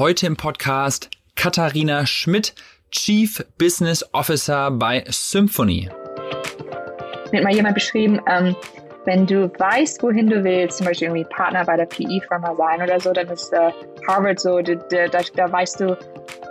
Heute im Podcast Katharina Schmidt, Chief Business Officer bei Symphony. Mir mal jemand beschrieben, ähm, wenn du weißt, wohin du willst, zum Beispiel irgendwie Partner bei der PE-Firma sein oder so, dann ist äh, Harvard so, da, da, da weißt du,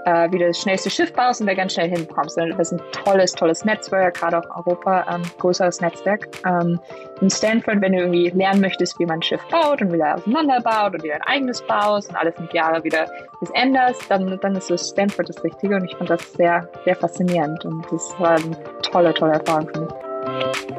äh, wie du das schnellste Schiff baust und da ganz schnell hinkommst. Das ist ein tolles, tolles Netzwerk, gerade auch Europa, ähm, größeres Netzwerk. Ähm, in Stanford, wenn du irgendwie lernen möchtest, wie man ein Schiff baut und wieder auseinanderbaut und dir ein eigenes baust und alles mit Jahre wieder das änderst, dann, dann ist so Stanford das Richtige und ich fand das sehr, sehr faszinierend und das war eine tolle, tolle Erfahrung für mich.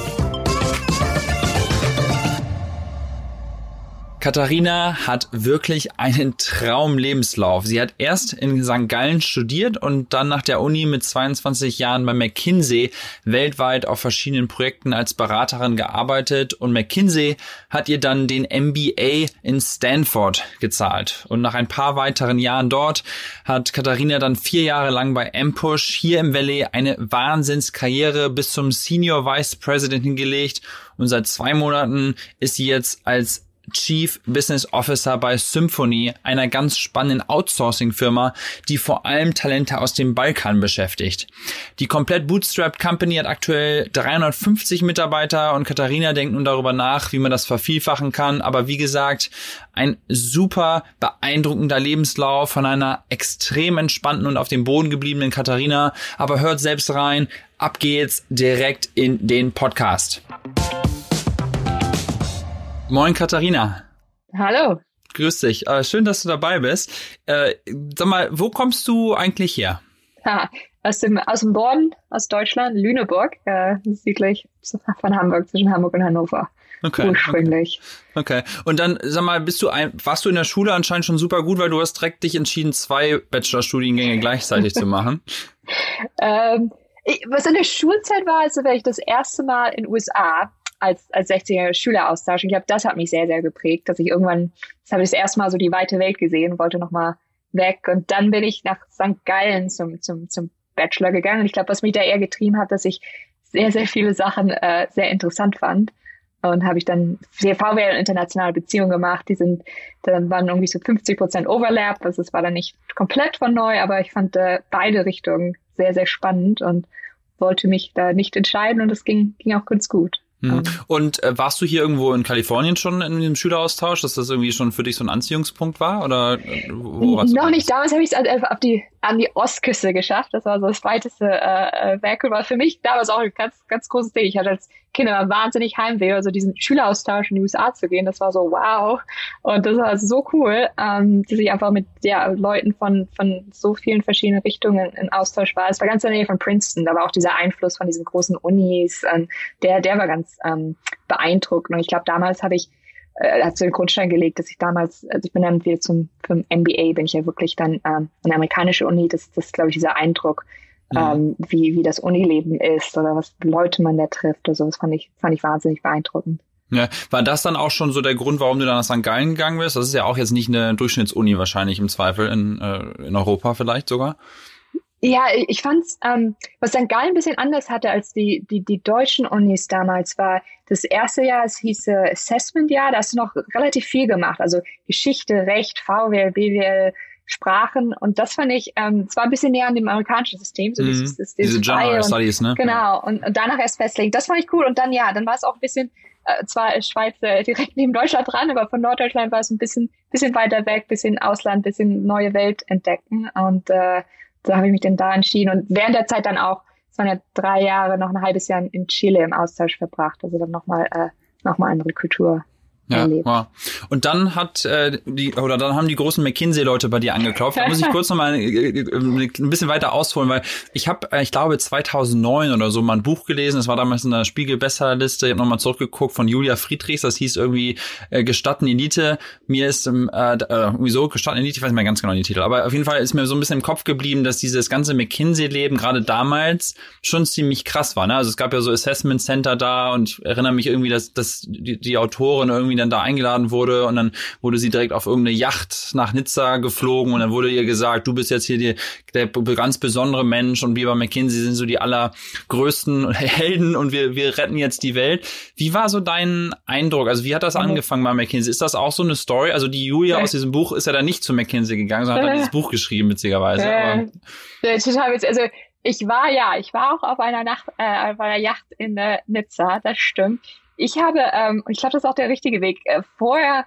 Katharina hat wirklich einen Traumlebenslauf. Sie hat erst in St. Gallen studiert und dann nach der Uni mit 22 Jahren bei McKinsey weltweit auf verschiedenen Projekten als Beraterin gearbeitet und McKinsey hat ihr dann den MBA in Stanford gezahlt. Und nach ein paar weiteren Jahren dort hat Katharina dann vier Jahre lang bei Ampush hier im Valley eine Wahnsinnskarriere bis zum Senior Vice President hingelegt und seit zwei Monaten ist sie jetzt als Chief Business Officer bei Symphony, einer ganz spannenden Outsourcing-Firma, die vor allem Talente aus dem Balkan beschäftigt. Die komplett bootstrapped Company hat aktuell 350 Mitarbeiter und Katharina denkt nun darüber nach, wie man das vervielfachen kann. Aber wie gesagt, ein super beeindruckender Lebenslauf von einer extrem entspannten und auf dem Boden gebliebenen Katharina. Aber hört selbst rein. Ab geht's direkt in den Podcast. Moin Katharina. Hallo. Grüß dich. Äh, schön, dass du dabei bist. Äh, sag mal, wo kommst du eigentlich her? Ha, aus dem, aus dem Norden, aus Deutschland, Lüneburg, äh, südlich von Hamburg, zwischen Hamburg und Hannover. Okay. Ursprünglich. Okay. okay. Und dann, sag mal, bist du ein, warst du in der Schule anscheinend schon super gut, weil du hast direkt dich entschieden, zwei Bachelorstudiengänge gleichzeitig zu machen? Ähm, ich, was in der Schulzeit war, also wäre ich das erste Mal in den USA als, als 16-jähriger Schüleraustausch. Und ich glaube, das hat mich sehr, sehr geprägt, dass ich irgendwann, das habe ich das erste Mal so die weite Welt gesehen, wollte nochmal weg. Und dann bin ich nach St. Gallen zum, zum, zum Bachelor gegangen. Und ich glaube, was mich da eher getrieben hat, dass ich sehr, sehr viele Sachen äh, sehr interessant fand. Und habe ich dann VWL und internationale Beziehungen gemacht. Die sind, dann waren irgendwie so 50 Prozent Overlap. Also es war dann nicht komplett von neu, aber ich fand äh, beide Richtungen sehr, sehr spannend und wollte mich da nicht entscheiden und es ging, ging auch ganz gut. Mhm. Ähm. Und äh, warst du hier irgendwo in Kalifornien schon in dem Schüleraustausch, dass das irgendwie schon für dich so ein Anziehungspunkt war? Oder äh, wo warst Noch du? nicht. Damals habe ich es auf die an die Ostküste geschafft. Das war so das weiteste äh, äh Werk. War für mich damals auch ein ganz, ganz großes Ding. Ich hatte als Kind immer wahnsinnig Heimweh, also diesen Schüleraustausch in die USA zu gehen. Das war so wow. Und das war so cool, ähm, dass ich einfach mit ja, Leuten von, von so vielen verschiedenen Richtungen in Austausch war. Es war ganz in der Nähe von Princeton. Da war auch dieser Einfluss von diesen großen Unis. Ähm, der, der war ganz ähm, beeindruckend. Und ich glaube, damals habe ich äh, hat so den Grundstein gelegt, dass ich damals, also ich bin dann wieder zum, zum MBA, bin ich ja wirklich dann ähm, eine amerikanische Uni, das, das glaube ich, dieser Eindruck, mhm. ähm, wie, wie das Unileben ist oder was Leute man da trifft. Also das fand ich, fand ich wahnsinnig beeindruckend. Ja, war das dann auch schon so der Grund, warum du dann nach St. Gallen gegangen bist? Das ist ja auch jetzt nicht eine Durchschnittsuni wahrscheinlich im Zweifel in, äh, in Europa vielleicht sogar. Ja, ich fand's, ähm, was St. Gallen ein bisschen anders hatte als die, die, die deutschen Unis damals, war das erste Jahr, es hieß äh, Assessment-Jahr, da hast du noch relativ viel gemacht, also Geschichte, Recht, VWL, BWL, Sprachen und das fand ich, ähm, zwar ein bisschen näher an dem amerikanischen System, so mhm. dieses, dieses Diese General und, Studies, ne? Genau, und, und danach erst festlegen. Das fand ich cool und dann ja, dann war es auch ein bisschen, äh, zwar Schweiz äh, direkt neben Deutschland dran, aber von Norddeutschland war es ein bisschen, bisschen weiter weg, bisschen Ausland, bisschen neue Welt entdecken und äh, so habe ich mich dann da entschieden und während der Zeit dann auch, es waren ja drei Jahre, noch ein halbes Jahr in Chile im Austausch verbracht, also dann nochmal äh, noch mal andere Kultur ja, wow. Und dann hat äh, die oder dann haben die großen McKinsey-Leute bei dir angeklopft. Da muss ich kurz nochmal äh, äh, ein bisschen weiter ausholen, weil ich habe, äh, ich glaube 2009 oder so mal ein Buch gelesen. Das war damals in der Spiegel-Bestsellerliste. Ich habe nochmal zurückgeguckt von Julia Friedrichs. Das hieß irgendwie äh, Gestatten Elite. Mir ist ähm, äh, irgendwie so Gestatten Elite. Ich weiß nicht mehr ganz genau den Titel, aber auf jeden Fall ist mir so ein bisschen im Kopf geblieben, dass dieses ganze McKinsey-Leben gerade damals schon ziemlich krass war. Ne? Also es gab ja so Assessment Center da und ich erinnere mich irgendwie, dass, dass die, die Autorin irgendwie dann da eingeladen wurde und dann wurde sie direkt auf irgendeine Yacht nach Nizza geflogen und dann wurde ihr gesagt, du bist jetzt hier die, der ganz besondere Mensch und wir bei McKinsey sind so die allergrößten Helden und wir, wir retten jetzt die Welt. Wie war so dein Eindruck? Also wie hat das mhm. angefangen bei McKinsey? Ist das auch so eine Story? Also die Julia aus diesem Buch ist ja dann nicht zu McKinsey gegangen, sondern hat dann dieses Buch geschrieben, witzigerweise. Aber ja, total witzig. Also ich war ja, ich war auch auf einer Nacht, äh, auf einer Yacht in äh, Nizza, das stimmt. Ich habe, ähm, ich glaube, das ist auch der richtige Weg, äh, vorher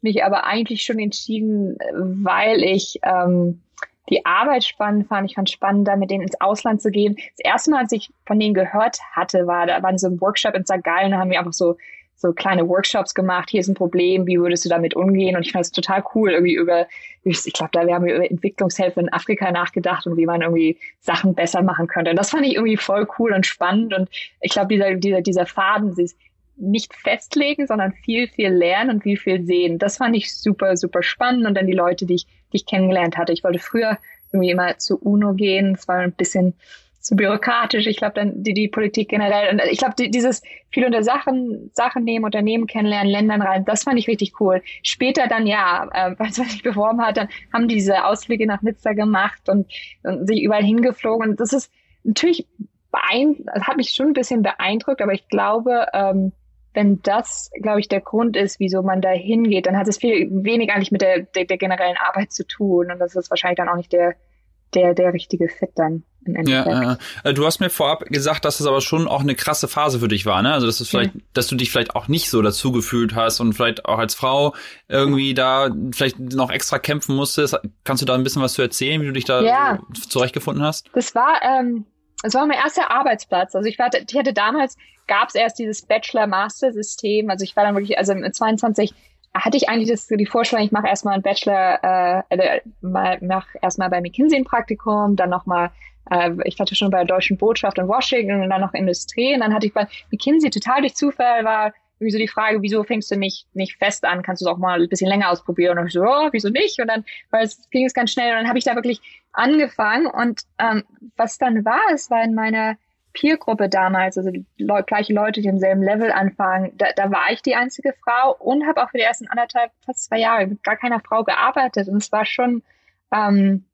mich aber eigentlich schon entschieden, weil ich ähm, die Arbeit spannend fand. Ich fand spannend, da mit denen ins Ausland zu gehen. Das erste Mal, als ich von denen gehört hatte, war, da waren so ein Workshop in St. Gallen, da haben wir einfach so so kleine Workshops gemacht, hier ist ein Problem, wie würdest du damit umgehen? Und ich fand es total cool, irgendwie über, ich glaube, da wir haben über Entwicklungshilfe in Afrika nachgedacht und wie man irgendwie Sachen besser machen könnte. Und das fand ich irgendwie voll cool und spannend. Und ich glaube, dieser, dieser, dieser Faden, dieses nicht festlegen, sondern viel, viel lernen und wie viel sehen. Das fand ich super, super spannend. Und dann die Leute, die ich, die ich kennengelernt hatte. Ich wollte früher irgendwie immer zu UNO gehen. Es war ein bisschen zu bürokratisch. Ich glaube, dann die, die Politik generell. Und ich glaube, die, dieses viel unter Sachen, Sachen nehmen, Unternehmen kennenlernen, Ländern rein, das fand ich richtig cool. Später dann ja, äh, als ich beworben hat, dann haben diese Ausflüge nach Nizza gemacht und, und sich überall hingeflogen. Und das ist natürlich beeindruckt, hat mich schon ein bisschen beeindruckt, aber ich glaube, ähm, wenn das, glaube ich, der Grund ist, wieso man da hingeht, dann hat es viel wenig eigentlich mit der, der, der generellen Arbeit zu tun. Und das ist wahrscheinlich dann auch nicht der, der, der richtige Fit dann im Endeffekt. Ja, äh, du hast mir vorab gesagt, dass es aber schon auch eine krasse Phase für dich war, ne? Also dass es vielleicht, mhm. dass du dich vielleicht auch nicht so dazu gefühlt hast und vielleicht auch als Frau irgendwie da vielleicht noch extra kämpfen musstest. Kannst du da ein bisschen was zu erzählen, wie du dich da ja. zurechtgefunden hast? Das war, ähm, das war mein erster Arbeitsplatz. Also ich war, ich hatte damals gab es erst dieses Bachelor-Master-System. Also ich war dann wirklich, also im 22 hatte ich eigentlich das, die Vorstellung, ich mache erstmal ein Bachelor, äh, äh mach erstmal bei McKinsey ein Praktikum, dann nochmal, äh, ich hatte schon bei der Deutschen Botschaft in Washington und dann noch Industrie und dann hatte ich bei McKinsey total durch Zufall war irgendwie so die Frage, wieso fängst du nicht, nicht fest an? Kannst du es auch mal ein bisschen länger ausprobieren? Und ich so, oh, wieso nicht? Und dann, weil es ging es ganz schnell und dann habe ich da wirklich angefangen und ähm, was dann war, es war in meiner Peergruppe damals, also Le gleiche Leute, die im selben Level anfangen, da, da war ich die einzige Frau und habe auch für die ersten anderthalb, fast zwei Jahre mit gar keiner Frau gearbeitet. Und es war schon, ähm,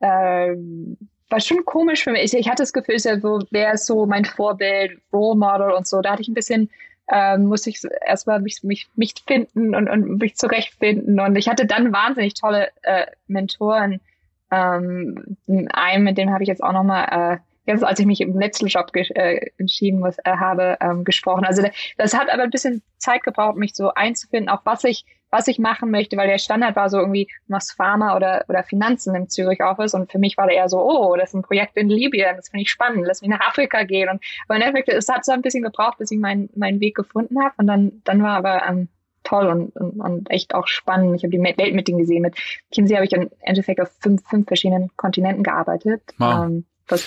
äh, war schon komisch für mich. Ich, ich hatte das Gefühl, so, wer ist so mein Vorbild, Role Model und so. Da hatte ich ein bisschen, ähm, musste ich erstmal mich, mich, mich finden und, und mich zurechtfinden. Und ich hatte dann wahnsinnig tolle äh, Mentoren. Ähm, einen, mit dem habe ich jetzt auch nochmal äh, jetzt als ich mich im letzten Job äh, entschieden was, äh, habe, ähm, gesprochen. Also das hat aber ein bisschen Zeit gebraucht, mich so einzufinden, auch was ich was ich machen möchte, weil der Standard war so irgendwie, du machst Pharma oder, oder Finanzen im Zürich Office und für mich war der eher so, oh, das ist ein Projekt in Libyen, das finde ich spannend, lass mich nach Afrika gehen und aber in Endeffekt, es hat so ein bisschen gebraucht, bis ich meinen meinen Weg gefunden habe und dann dann war aber ähm, toll und, und, und echt auch spannend. Ich habe die Welt mit denen gesehen. Mit Kinsey habe ich im Endeffekt auf fünf, fünf verschiedenen Kontinenten gearbeitet. Wow. Ähm,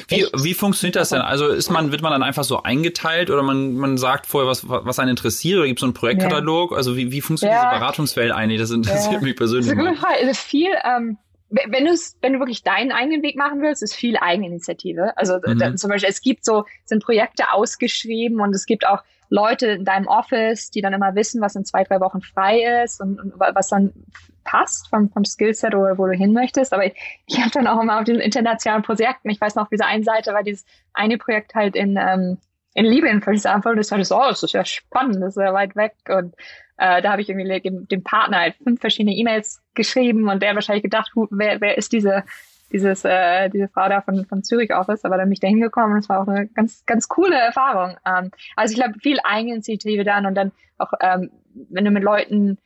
wie, wie funktioniert das denn? Also ist man, wird man dann einfach so eingeteilt oder man, man sagt vorher, was, was einen interessiert oder gibt es so einen Projektkatalog? Ja. Also wie, wie funktioniert ja. diese Beratungswelt eigentlich? Das interessiert ja. mich persönlich. Es ist viel, ähm, wenn du wenn du wirklich deinen eigenen Weg machen willst, ist viel Eigeninitiative. Also mhm. da, zum Beispiel, es gibt so, sind Projekte ausgeschrieben und es gibt auch Leute in deinem Office, die dann immer wissen, was in zwei, drei Wochen frei ist und, und was dann passt vom, vom Skillset oder wo du hin möchtest. Aber ich, ich habe dann auch immer auf diesen internationalen Projekten, ich weiß noch, auf dieser einen Seite war dieses eine Projekt halt in, ähm, in Libyen, für Example, und das war so, oh, das ist ja spannend, das ist ja weit weg und äh, da habe ich irgendwie dem, dem Partner halt fünf verschiedene E-Mails geschrieben und der wahrscheinlich gedacht, wer, wer ist diese dieses, äh, diese Frau da von, von Zürich Office, aber dann bin ich da hingekommen und es war auch eine ganz, ganz coole Erfahrung. Ähm, also ich glaube, viel Eigeninitiative dann und dann auch, ähm, wenn du mit Leuten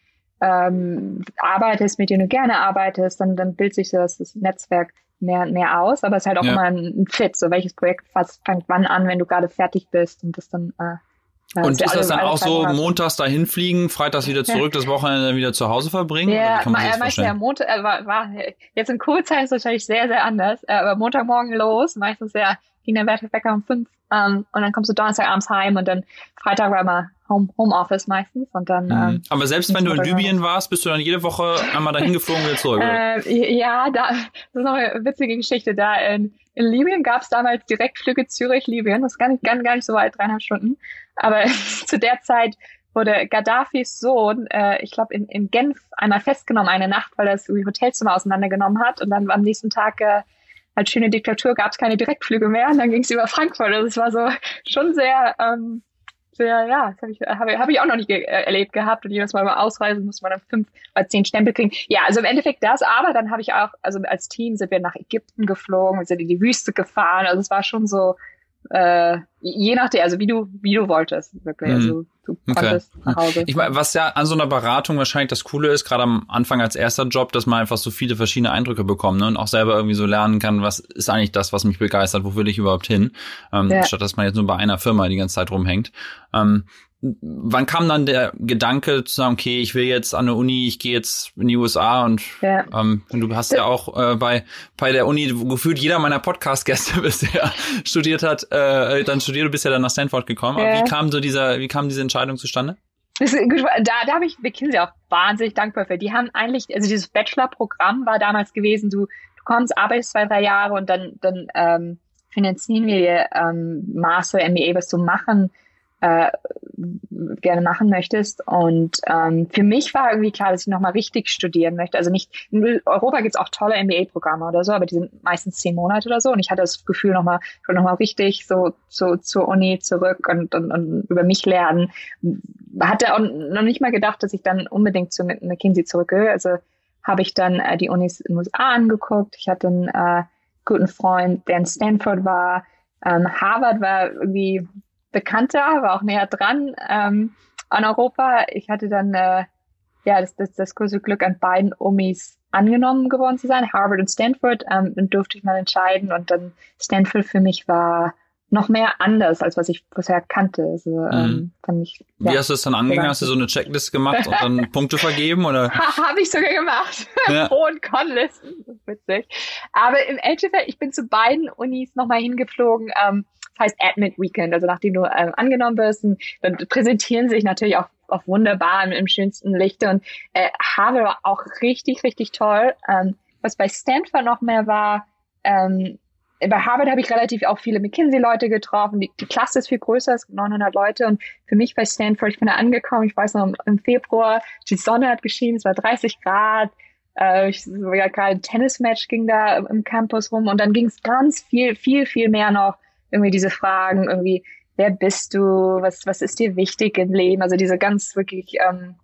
ähm, arbeitest, mit denen du gerne arbeitest, dann, dann bildet sich das, das Netzwerk mehr und mehr aus, aber es ist halt auch ja. immer ein, ein Fit, so welches Projekt fast fängt wann an, wenn du gerade fertig bist und das dann äh, und ist das dann auch so montags dahin fliegen, freitags wieder zurück, das Wochenende wieder zu Hause verbringen? Ja, kann man meistens ja Montag, äh, war, war, jetzt in Kurzzeiten ist es wahrscheinlich sehr, sehr anders, äh, aber Montagmorgen los, meistens ja, ging der Wecker um fünf ähm, und dann kommst du Donnerstagabends heim und dann Freitag war immer Home, Homeoffice meistens und dann. Mhm. Ähm, aber selbst wenn du in Libyen warst, bist du dann jede Woche einmal dahin geflogen und wieder zurück? Äh, ja, da, das ist noch eine witzige Geschichte. Da in, in Libyen gab es damals Direktflüge Zürich-Libyen, das ist gar nicht, gar, gar nicht so weit, dreieinhalb Stunden. Aber zu der Zeit wurde Gaddafis Sohn, äh, ich glaube, in, in Genf einmal festgenommen eine Nacht, weil er das Hotelzimmer auseinandergenommen hat und dann am nächsten Tag äh, als schöne Diktatur gab es keine Direktflüge mehr und dann ging es über Frankfurt. Also es war so schon sehr, ähm, sehr, ja, das habe ich, hab, hab ich auch noch nicht ge äh, erlebt gehabt und jedes Mal beim Ausreisen muss man dann fünf oder zehn Stempel kriegen. Ja, also im Endeffekt das, aber dann habe ich auch, also als Team sind wir nach Ägypten geflogen, sind in die Wüste gefahren. Also es war schon so, äh, je nachdem, also wie du, wie du wolltest, wirklich. Mhm. Also du konntest okay. nach Hause. Ich meine, was ja an so einer Beratung wahrscheinlich das Coole ist, gerade am Anfang als erster Job, dass man einfach so viele verschiedene Eindrücke bekommt ne? und auch selber irgendwie so lernen kann, was ist eigentlich das, was mich begeistert, wo will ich überhaupt hin, ähm, ja. statt dass man jetzt nur bei einer Firma die ganze Zeit rumhängt. Ähm, wann kam dann der Gedanke zu sagen, okay, ich will jetzt an der Uni, ich gehe jetzt in die USA und ja. ähm, du hast ja auch äh, bei bei der Uni gefühlt jeder meiner Podcast-Gäste bisher studiert hat, äh, dann studiert du bist ja dann nach Stanford gekommen. Ja. Aber wie kam so dieser, wie kam diese Entscheidung zustande? Das ist gut, da, da habe ich McKinsey auch wahnsinnig dankbar für. Die haben eigentlich, also dieses Bachelor-Programm war damals gewesen, du, du kommst, arbeitest zwei, drei Jahre und dann, dann ähm, finanzieren wir ähm, Master, MBA, was du machen äh, gerne machen möchtest. Und ähm, für mich war irgendwie klar, dass ich nochmal richtig studieren möchte. Also nicht, in Europa gibt's auch tolle MBA-Programme oder so, aber die sind meistens zehn Monate oder so. Und ich hatte das Gefühl, nochmal, ich will nochmal richtig so, so zur Uni zurück und, und, und über mich lernen. Hatte auch noch nicht mal gedacht, dass ich dann unbedingt zu McKinsey zurückgehe. Also habe ich dann äh, die Unis in den USA angeguckt. Ich hatte einen äh, guten Freund, der in Stanford war. Ähm, Harvard war irgendwie bekannter, war auch näher dran ähm, an Europa. Ich hatte dann äh, ja das, das, das große Glück, an beiden Umis angenommen geworden zu sein, Harvard und Stanford. Ähm, dann durfte ich mal entscheiden und dann Stanford für mich war noch mehr anders, als was ich bisher kannte. Also, mhm. ähm, fand ich, ja, Wie hast du es dann angegangen? Hast du so eine Checklist gemacht und dann Punkte vergeben? oder? Habe ich sogar gemacht. Ja. Pro- und Con-Listen. Witzig. Aber im Endeffekt, ich bin zu beiden Unis nochmal hingeflogen. Ähm, das heißt Admit Weekend. Also nachdem du ähm, angenommen wirst, dann präsentieren sich natürlich auch, auch wunderbar im, schönsten Licht. Und äh, Harvard war auch richtig, richtig toll. Ähm, was bei Stanford noch mehr war, ähm, bei Harvard habe ich relativ auch viele McKinsey-Leute getroffen. Die, die Klasse ist viel größer, es gibt 900 Leute. Und für mich bei Stanford, ich bin da angekommen, ich weiß noch, im, Februar, die Sonne hat geschienen, es war 30 Grad. Äh, ich, ja, gerade ein Tennismatch ging da im Campus rum. Und dann ging es ganz viel, viel, viel mehr noch irgendwie diese Fragen, irgendwie, wer bist du, was, was ist dir wichtig im Leben? Also diese ganz wirklich ähm,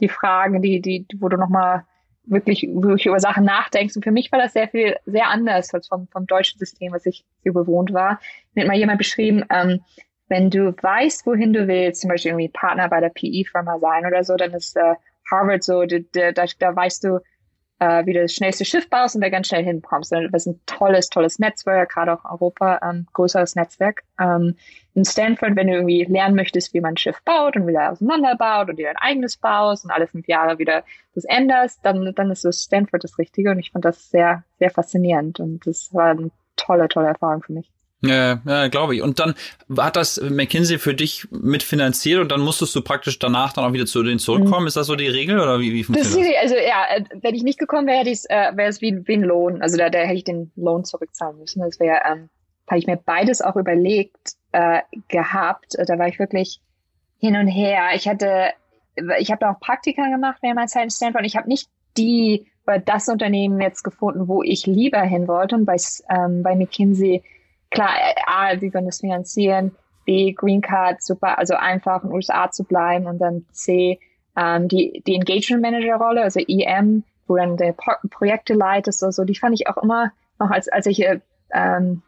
die Fragen, die, die, wo du nochmal wirklich, wirklich über Sachen nachdenkst. Und für mich war das sehr viel, sehr anders als vom, vom deutschen System, was ich hier bewohnt war. Mir hat mal jemand beschrieben, ähm, wenn du weißt, wohin du willst, zum Beispiel irgendwie Partner bei der PE-Firma sein oder so, dann ist äh, Harvard so, da, da, da weißt du, äh, wie du das schnellste Schiff baust und da ganz schnell hinkommst. Das ist ein tolles, tolles Netzwerk, gerade auch Europa, ähm, größeres Netzwerk. Ähm, in Stanford, wenn du irgendwie lernen möchtest, wie man ein Schiff baut und wieder auseinanderbaut und dir ein eigenes baust und alle fünf Jahre wieder das änderst, dann, dann ist das Stanford das Richtige und ich fand das sehr, sehr faszinierend und das war eine tolle, tolle Erfahrung für mich. Ja, ja glaube ich. Und dann hat das McKinsey für dich mitfinanziert und dann musstest du praktisch danach dann auch wieder zu denen zurückkommen. Mhm. Ist das so die Regel oder wie, wie funktioniert das? Ist, das? Also ja, äh, wenn ich nicht gekommen wäre, hätte äh, wäre es wie, wie ein Lohn. Also da, da hätte ich den Lohn zurückzahlen müssen. Das wäre, ähm, habe ich mir beides auch überlegt äh, gehabt. Da war ich wirklich hin und her. Ich hatte, ich habe auch Praktika gemacht während meiner Zeit in Stanford. Ich habe nicht die oder das Unternehmen jetzt gefunden, wo ich lieber hin wollte. Und bei, ähm, bei McKinsey klar, A, wie können das finanzieren, B, Green Card, super, also einfach in den USA zu bleiben und dann C, ähm, die, die Engagement Manager Rolle, also EM, wo dann der Pro Projekte leitest, so, so, die fand ich auch immer noch, als, als ich ähm,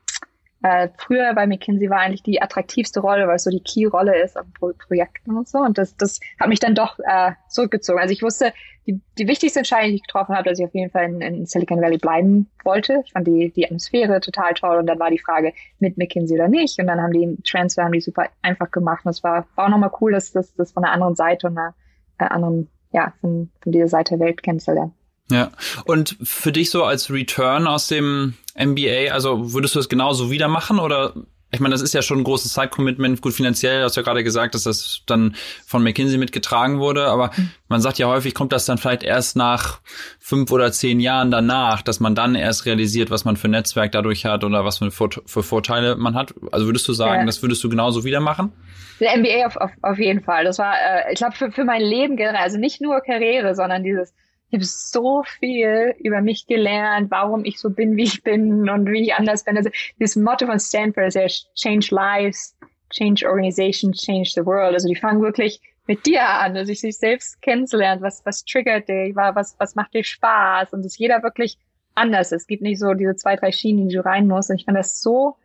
äh, früher bei McKinsey war eigentlich die attraktivste Rolle, weil es so die Key-Rolle ist an Pro Projekten und so. Und das, das hat mich dann doch äh, zurückgezogen. Also ich wusste, die, die wichtigste Entscheidung, die ich getroffen habe, dass ich auf jeden Fall in, in Silicon Valley bleiben wollte. Ich fand die, die Atmosphäre total toll und dann war die Frage, mit McKinsey oder nicht. Und dann haben die Transfer, haben die super einfach gemacht. Und es war, war auch nochmal cool, dass das das von einer anderen Seite und einer äh, anderen, ja, von, von dieser Seite der Welt kennenzulernen. Ja, und für dich so als Return aus dem MBA, also würdest du es genauso wieder machen oder ich meine, das ist ja schon ein großes Zeitcommitment, gut finanziell, hast du ja gerade gesagt, dass das dann von McKinsey mitgetragen wurde, aber mhm. man sagt ja häufig, kommt das dann vielleicht erst nach fünf oder zehn Jahren danach, dass man dann erst realisiert, was man für ein Netzwerk dadurch hat oder was für, für Vorteile man hat. Also würdest du sagen, ja. das würdest du genauso wieder machen? Der MBA auf, auf, auf jeden Fall. Das war, äh, ich glaube, für, für mein Leben generell, also nicht nur Karriere, sondern dieses ich habe so viel über mich gelernt, warum ich so bin, wie ich bin und wie ich anders bin. Also dieses Motto von Stanford ist ja Change Lives, Change Organizations, Change the World. Also die fangen wirklich mit dir an, also sich selbst kennenzulernen, was, was triggert dich, was, was macht dir Spaß und dass jeder wirklich anders ist. Es gibt nicht so diese zwei, drei Schienen, die du rein musst. Und ich fand das so,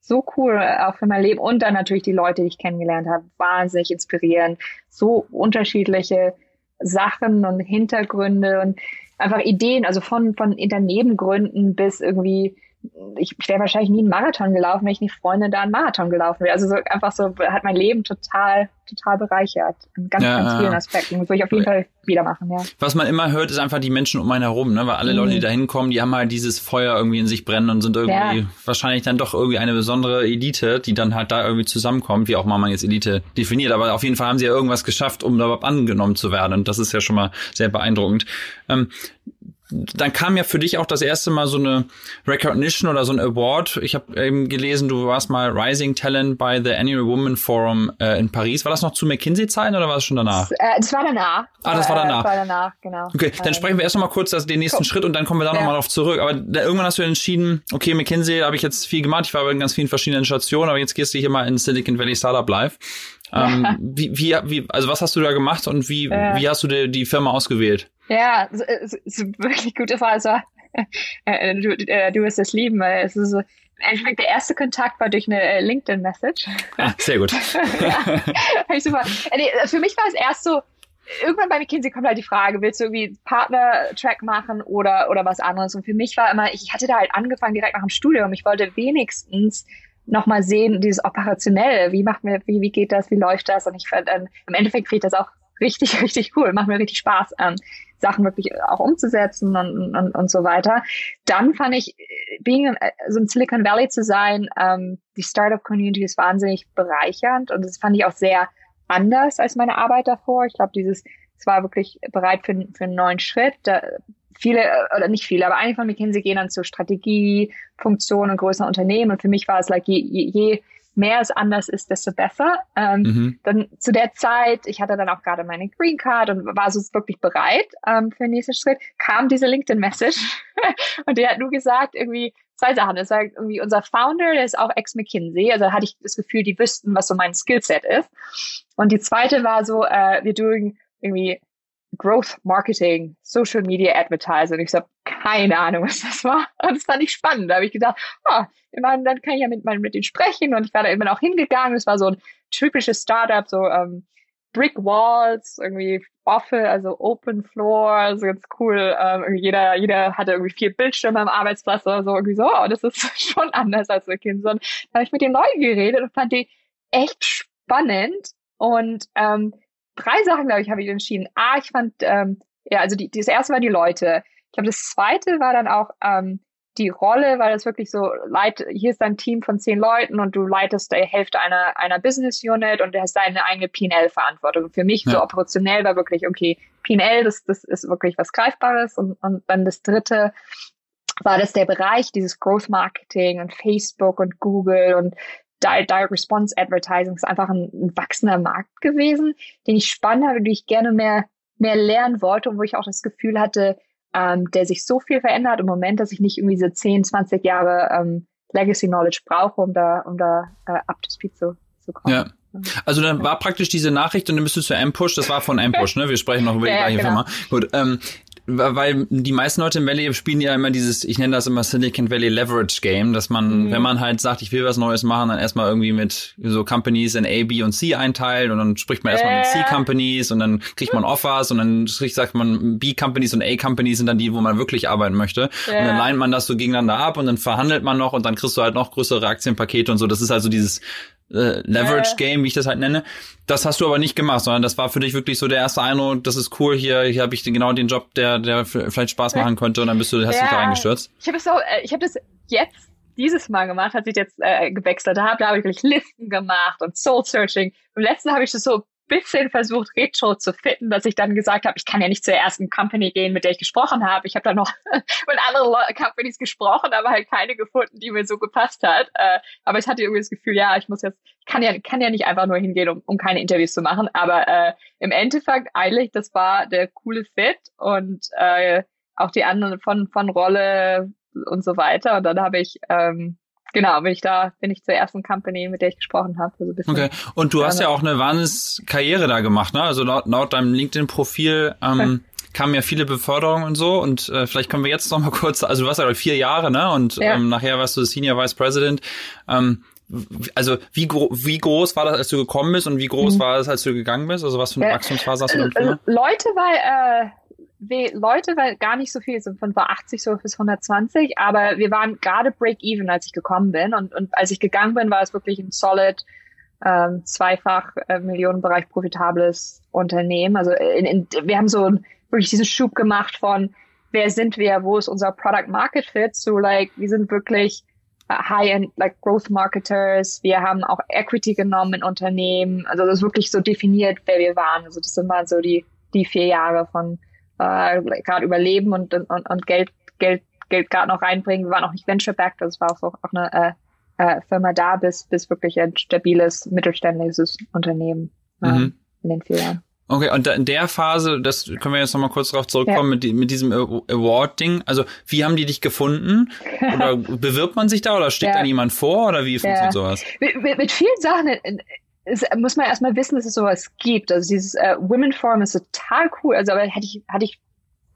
so cool, auch für mein Leben. Und dann natürlich die Leute, die ich kennengelernt habe, wahnsinnig inspirierend. So unterschiedliche Sachen und Hintergründe und einfach Ideen, also von, von Unternehmen bis irgendwie ich, ich wäre wahrscheinlich nie einen Marathon gelaufen, wenn ich nicht Freunde da einen Marathon gelaufen wäre. Also so einfach so hat mein Leben total, total bereichert. In ganz, ja, ganz vielen Aspekten. Das würde ich auf jeden Fall wieder machen, ja. Was man immer hört, ist einfach die Menschen um einen herum, ne? Weil alle mhm. Leute, die da hinkommen, die haben halt dieses Feuer irgendwie in sich brennen und sind irgendwie ja. wahrscheinlich dann doch irgendwie eine besondere Elite, die dann halt da irgendwie zusammenkommt, wie auch mal man jetzt Elite definiert. Aber auf jeden Fall haben sie ja irgendwas geschafft, um überhaupt angenommen zu werden. Und das ist ja schon mal sehr beeindruckend. Ähm, dann kam ja für dich auch das erste Mal so eine Recognition oder so ein Award. Ich habe eben gelesen, du warst mal Rising Talent bei the Annual Women Forum äh, in Paris. War das noch zu McKinsey-Zeiten oder war das schon danach? Das, äh, das war danach. Ah, das war danach. Das war danach, genau. Okay, dann sprechen wir erst noch mal kurz das, den nächsten oh. Schritt und dann kommen wir da ja. nochmal drauf zurück. Aber da, irgendwann hast du entschieden, okay, McKinsey habe ich jetzt viel gemacht. Ich war bei ganz vielen verschiedenen Stationen, aber jetzt gehst du hier mal in Silicon Valley Startup Live. Ähm, wie, wie, wie, also was hast du da gemacht und wie, äh. wie hast du die, die Firma ausgewählt? Ja, es ist wirklich gute Frage. Also, äh, du, äh, du wirst es lieben, weil es ist so, im Endeffekt der erste Kontakt war durch eine äh, LinkedIn-Message. Ah, sehr gut. ja, super. Äh, für mich war es erst so, irgendwann bei McKinsey kommt halt die Frage, willst du irgendwie Partner-Track machen oder, oder was anderes? Und für mich war immer, ich hatte da halt angefangen direkt nach dem Studium. Ich wollte wenigstens nochmal sehen, dieses operationelle, wie macht mir, wie, wie geht das, wie läuft das? Und ich fand, ähm, im Endeffekt finde ich das auch richtig, richtig cool, macht mir richtig Spaß, ähm, Sachen wirklich auch umzusetzen und, und, und so weiter. Dann fand ich, being in, so in Silicon Valley zu sein, ähm, die Startup-Community ist wahnsinnig bereichernd und das fand ich auch sehr anders als meine Arbeit davor. Ich glaube, dieses, es war wirklich bereit für, für einen neuen Schritt. Da, viele, oder nicht viele, aber einige von McKinsey gehen dann zur Strategie, Funktion und größeren Unternehmen. Und für mich war es like, je, je, je mehr es anders ist, desto besser. Ähm, mhm. Dann zu der Zeit, ich hatte dann auch gerade meine Green Card und war so wirklich bereit ähm, für den nächsten Schritt, kam diese LinkedIn-Message und der hat nur gesagt, irgendwie zwei Sachen. Es war irgendwie unser Founder, der ist auch ex-McKinsey, also da hatte ich das Gefühl, die wüssten, was so mein Skillset ist. Und die zweite war so, äh, wir doing irgendwie Growth Marketing, Social Media Advertising. Ich habe keine Ahnung, was das war. Und das fand ich spannend. Da habe ich gedacht, ah, meine, dann kann ich ja mit, mit denen sprechen. Und ich war da immer auch hingegangen. Es war so ein typisches Startup, so ähm, Brick Walls, irgendwie offen, also Open Floor, also ganz cool. Ähm, jeder, jeder hatte irgendwie vier Bildschirme am Arbeitsplatz oder so. Irgendwie so, oh, das ist schon anders als Kind. Und da habe ich mit den Leuten geredet und fand die echt spannend. Und ähm, drei Sachen, glaube ich, habe ich entschieden. A, ich fand, ähm, ja, also die, das erste war die Leute. Ich glaube, das zweite war dann auch ähm, die Rolle, weil das wirklich so, leit, hier ist ein Team von zehn Leuten und du leitest die Hälfte einer, einer Business Unit und du hast deine eigene P&L-Verantwortung. Für mich ja. so operationell war wirklich, okay, P&L, das, das ist wirklich was Greifbares und, und dann das dritte war das der Bereich, dieses Growth Marketing und Facebook und Google und Direct Response Advertising ist einfach ein, ein wachsender Markt gewesen, den ich spannend habe, den ich gerne mehr, mehr lernen wollte und wo ich auch das Gefühl hatte, ähm, der sich so viel verändert im Moment, dass ich nicht irgendwie so 10, 20 Jahre ähm, Legacy Knowledge brauche, um da, um da äh, up to speed zu, zu kommen. Ja. Also dann war praktisch diese Nachricht und dann bist du zu Ampush, das war von Ampush, ne? Wir sprechen noch über die ja, gleiche genau. Firma. Gut, ähm, weil die meisten Leute im Valley spielen ja immer dieses, ich nenne das immer Silicon Valley Leverage Game, dass man, mhm. wenn man halt sagt, ich will was Neues machen, dann erstmal irgendwie mit so Companies in A, B und C einteilt und dann spricht man erstmal äh. mit C-Companies und dann kriegt man Offers und dann sagt man B-Companies und A-Companies sind dann die, wo man wirklich arbeiten möchte. Äh. Und dann leint man das so gegeneinander ab und dann verhandelt man noch und dann kriegst du halt noch größere Aktienpakete und so. Das ist also dieses äh, Leverage Game, wie ich das halt nenne. Das hast du aber nicht gemacht, sondern das war für dich wirklich so der erste Eindruck, das ist cool, hier, hier habe ich genau den Job, der, der vielleicht Spaß machen könnte und dann bist du, hast ja, dich da reingestürzt. Ich habe es auch, äh, ich habe das jetzt dieses Mal gemacht, als ich jetzt äh, gewechselt habe, da habe ich wirklich Listen gemacht und Soul Searching. Im letzten habe ich das so bisschen versucht, Retro zu fitten, dass ich dann gesagt habe, ich kann ja nicht zur ersten Company gehen, mit der ich gesprochen habe. Ich habe dann noch mit anderen Companies gesprochen, aber halt keine gefunden, die mir so gepasst hat. Äh, aber ich hatte irgendwie das Gefühl, ja, ich muss jetzt, ich kann ja, kann ja nicht einfach nur hingehen, um, um keine Interviews zu machen. Aber äh, im Endeffekt eigentlich, das war der coole Fit und äh, auch die anderen von von Rolle und so weiter. Und dann habe ich ähm, genau, bin ich da, bin ich zur ersten Company, mit der ich gesprochen habe. Also okay. Und du hast ja auch eine Wahnsinns-Karriere da gemacht, ne? Also laut, laut deinem LinkedIn-Profil ähm, kamen ja viele Beförderungen und so. Und äh, vielleicht können wir jetzt noch mal kurz, also du warst ja vier Jahre, ne? Und ja. ähm, nachher warst du Senior Vice President. Ähm, also wie, gro wie groß war das, als du gekommen bist und wie groß mhm. war das, als du gegangen bist? Also was für eine Wachstumsphase hast du drin? Leute, weil äh, Leute, weil gar nicht so viel, sind von war 80 so bis 120, aber wir waren gerade Break-Even, als ich gekommen bin und, und als ich gegangen bin, war es wirklich ein solid ähm, zweifach äh, Millionenbereich profitables Unternehmen. Also in, in, wir haben so wirklich diesen Schub gemacht von wer sind wir, wo ist unser Product Market Fit, so like wir sind wirklich uh, High-End like Growth Marketers. Wir haben auch Equity genommen in Unternehmen. Also das ist wirklich so definiert, wer wir waren. Also das sind mal so die die vier Jahre von äh, gerade überleben und, und, und Geld, Geld, Geld gerade noch reinbringen. Wir waren auch nicht venture-backed, also es war auch, auch eine äh, äh, Firma da, bis, bis wirklich ein stabiles, mittelständisches Unternehmen äh, mhm. in den vier Jahren. Okay, und in der Phase, das können wir jetzt nochmal kurz darauf zurückkommen, ja. mit, mit diesem Award-Ding. Also, wie haben die dich gefunden? Oder bewirbt man sich da oder steht ja. da jemand vor oder wie funktioniert ja. sowas? Mit, mit, mit vielen Sachen es, muss man erstmal wissen, dass es sowas gibt. Also dieses äh, Women Forum ist total cool. Also aber hätte ich, hatte ich,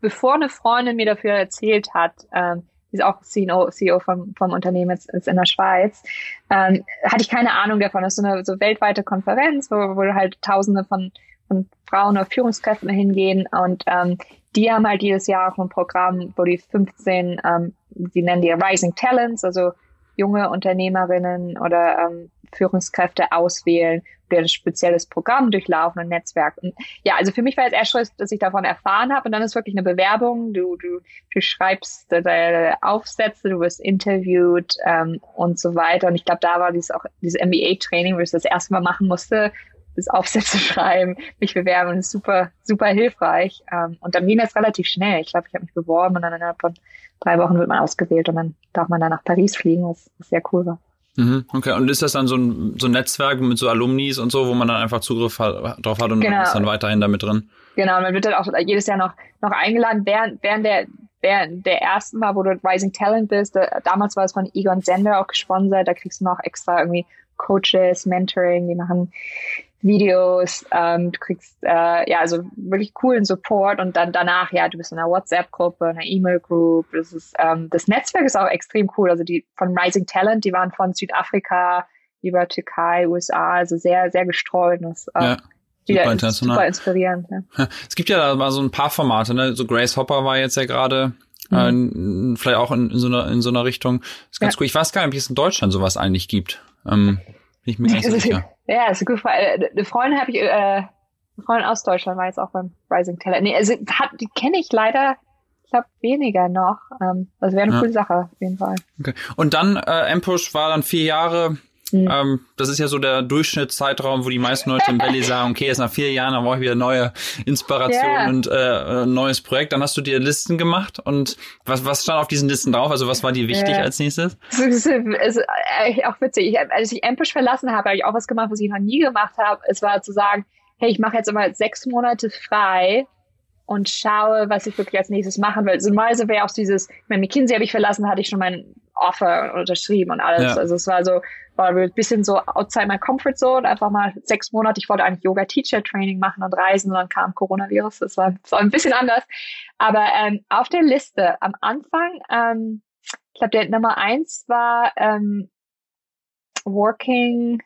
bevor eine Freundin mir dafür erzählt hat, ähm, die ist auch CEO, CEO vom, vom Unternehmen jetzt, jetzt in der Schweiz, ähm, hatte ich keine Ahnung davon. Das ist so eine so weltweite Konferenz, wo, wo halt Tausende von, von Frauen oder Führungskräften hingehen und ähm, die haben halt jedes Jahr auch ein Programm, wo die 15, ähm, die nennen die Rising Talents, also junge Unternehmerinnen oder ähm, Führungskräfte auswählen, die ein spezielles Programm durchlaufen, ein Netzwerk. Und ja, also für mich war es erst dass ich davon erfahren habe und dann ist wirklich eine Bewerbung. Du, du, du schreibst deine Aufsätze, du wirst interviewt ähm, und so weiter. Und ich glaube, da war dieses auch dieses MBA-Training, wo ich das erste Mal machen musste, das Aufsätze schreiben, mich bewerben, das ist super, super hilfreich. Ähm, und dann ging das relativ schnell. Ich glaube, ich habe mich beworben und dann innerhalb von drei Wochen wird man ausgewählt und dann darf man dann nach Paris fliegen, was, was sehr cool war. Mhm, okay, und ist das dann so ein, so ein Netzwerk mit so Alumnis und so, wo man dann einfach Zugriff hat, drauf hat und genau. ist dann weiterhin damit drin? Genau, und man wird dann auch jedes Jahr noch, noch eingeladen, während, während der, während der ersten Mal, wo du Rising Talent bist, da, damals war es von Egon Sender auch gesponsert, da kriegst du noch extra irgendwie Coaches, Mentoring, die machen Videos, ähm, du kriegst äh, ja also wirklich coolen Support und dann danach ja du bist in einer WhatsApp-Gruppe, einer E-Mail-Group. Das ist ähm, das Netzwerk ist auch extrem cool. Also die von Rising Talent, die waren von Südafrika über Türkei, USA, also sehr sehr gestreut. Das, äh, ja. Super, international. super inspirierend. Ja. Es gibt ja da mal so ein paar Formate, ne? So Grace Hopper war jetzt ja gerade mhm. äh, vielleicht auch in, in, so einer in so einer Richtung. Das ist ganz ja. cool. Ich weiß gar nicht, ob es in Deutschland sowas eigentlich gibt. Ähm, bin ich mir nicht sicher. Ja, ist gut. Äh, eine Freundin habe ich, äh, eine Freundin aus Deutschland war jetzt auch beim Rising Talent. Nee, also hat, die kenne ich leider, ich glaube, weniger noch. Ähm, das wäre eine ja. coole Sache, auf jeden Fall. Okay. Und dann, äh, Ampush war dann vier Jahre Mhm. Ähm, das ist ja so der Durchschnittszeitraum, wo die meisten Leute im Valley sagen, okay, jetzt nach vier Jahren, dann brauche ich wieder neue Inspiration yeah. und äh, ein neues Projekt. Dann hast du dir Listen gemacht und was, was stand auf diesen Listen drauf? Also was war dir wichtig yeah. als nächstes? Das ist, ist äh, auch witzig. Ich, als ich Ampush verlassen habe, habe ich auch was gemacht, was ich noch nie gemacht habe. Es war zu sagen, hey, ich mache jetzt immer sechs Monate frei und schaue, was ich wirklich als nächstes machen will. Also normalerweise wäre auch dieses, ich meine, McKinsey habe ich verlassen, hatte ich schon mein Offer unterschrieben und alles. Ja. Also es war so, war ein bisschen so outside my comfort zone, einfach mal sechs Monate. Ich wollte eigentlich Yoga-Teacher-Training machen und reisen und dann kam Coronavirus. Das war, das war ein bisschen anders. Aber ähm, auf der Liste am Anfang, ähm, ich glaube, der Nummer eins war ähm, Working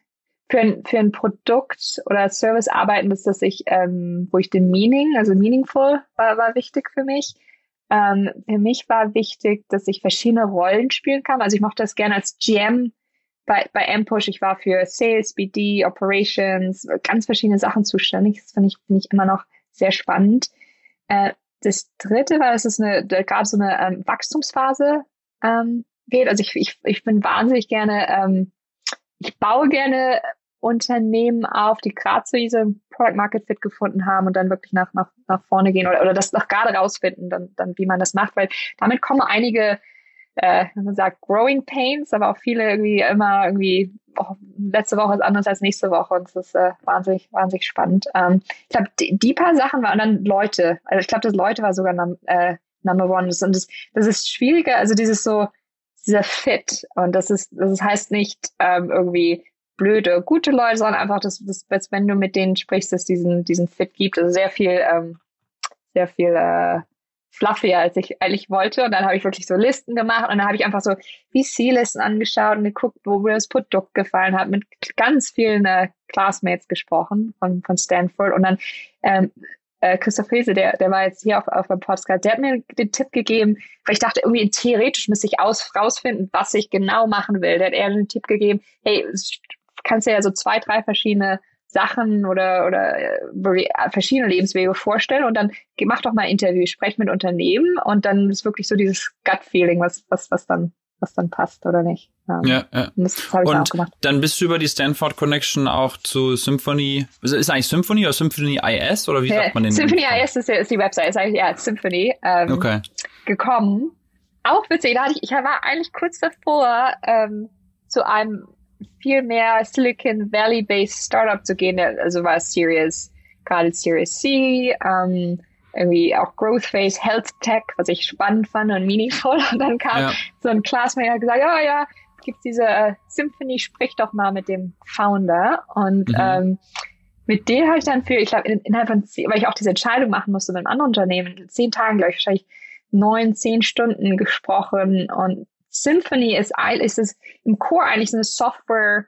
für ein, für ein Produkt oder Service arbeiten, dass das ich, ähm, wo ich den Meaning, also meaningful war, war wichtig für mich. Ähm, für mich war wichtig, dass ich verschiedene Rollen spielen kann. Also ich mochte das gerne als GM bei, bei Ampush, ich war für Sales, BD, Operations, ganz verschiedene Sachen zuständig. Das finde ich, finde ich immer noch sehr spannend. Äh, das dritte war, dass es eine, da gab so eine ähm, Wachstumsphase ähm, geht. Also ich, ich, ich bin wahnsinnig gerne, ähm, ich baue gerne Unternehmen auf, die gerade so diese Product Market Fit gefunden haben und dann wirklich nach, nach, nach vorne gehen oder, oder das noch gerade rausfinden, dann, dann wie man das macht, weil damit kommen einige, äh, man sagt Growing Pains, aber auch viele irgendwie immer irgendwie oh, letzte Woche ist anders als nächste Woche und es ist äh, wahnsinnig, wahnsinnig spannend. Ähm, ich glaube, die, die paar Sachen waren dann Leute. Also ich glaube, das Leute war sogar äh, Number One. Und das, das ist schwieriger, also dieses so, dieser Fit. Und das ist, das heißt nicht ähm, irgendwie blöde, gute Leute, sondern einfach, dass, dass, dass wenn du mit denen sprichst, dass diesen, diesen Fit gibt. Also sehr viel, ähm, sehr viel äh, fluffier, als ich eigentlich wollte. Und dann habe ich wirklich so Listen gemacht und dann habe ich einfach so VC-Listen angeschaut und geguckt, wo mir das Produkt gefallen hat, mit ganz vielen äh, Classmates gesprochen von, von Stanford und dann ähm, äh, Christoph Hese, der, der war jetzt hier auf, auf dem Podcast, der hat mir den Tipp gegeben, weil ich dachte, irgendwie theoretisch müsste ich aus, rausfinden, was ich genau machen will. Der hat eher den Tipp gegeben, hey, kannst dir ja so zwei, drei verschiedene Sachen oder, oder äh, verschiedene Lebenswege vorstellen und dann mach doch mal ein Interview, sprech mit Unternehmen und dann ist wirklich so dieses Gut-Feeling, was, was, was dann was dann passt oder nicht. Ähm, ja, ja. Und dann bist du über die Stanford Connection auch zu Symphony, ist es eigentlich Symphony oder Symphony IS oder wie sagt man den? Symphony IS ist, ist die Website, ist eigentlich, ja, Symphony, ähm, okay. gekommen. Auch witzig, da hatte ich, ich war eigentlich kurz davor, ähm, zu einem viel mehr Silicon Valley-based Startup zu gehen, also war Series, gerade Series C, ähm, irgendwie auch Growth Phase, Health Tech, was ich spannend fand und meaningful. Und dann kam ja. so ein Classmate und hat gesagt, ja, ja, gibt's diese äh, Symphony, sprich doch mal mit dem Founder. Und mhm. ähm, mit dem habe ich dann für, ich glaube, in, innerhalb von, weil ich auch diese Entscheidung machen musste mit einem anderen Unternehmen, in zehn Tagen, glaube ich, wahrscheinlich neun, zehn Stunden gesprochen. Und Symphony ist, ist es im Core eigentlich so eine Software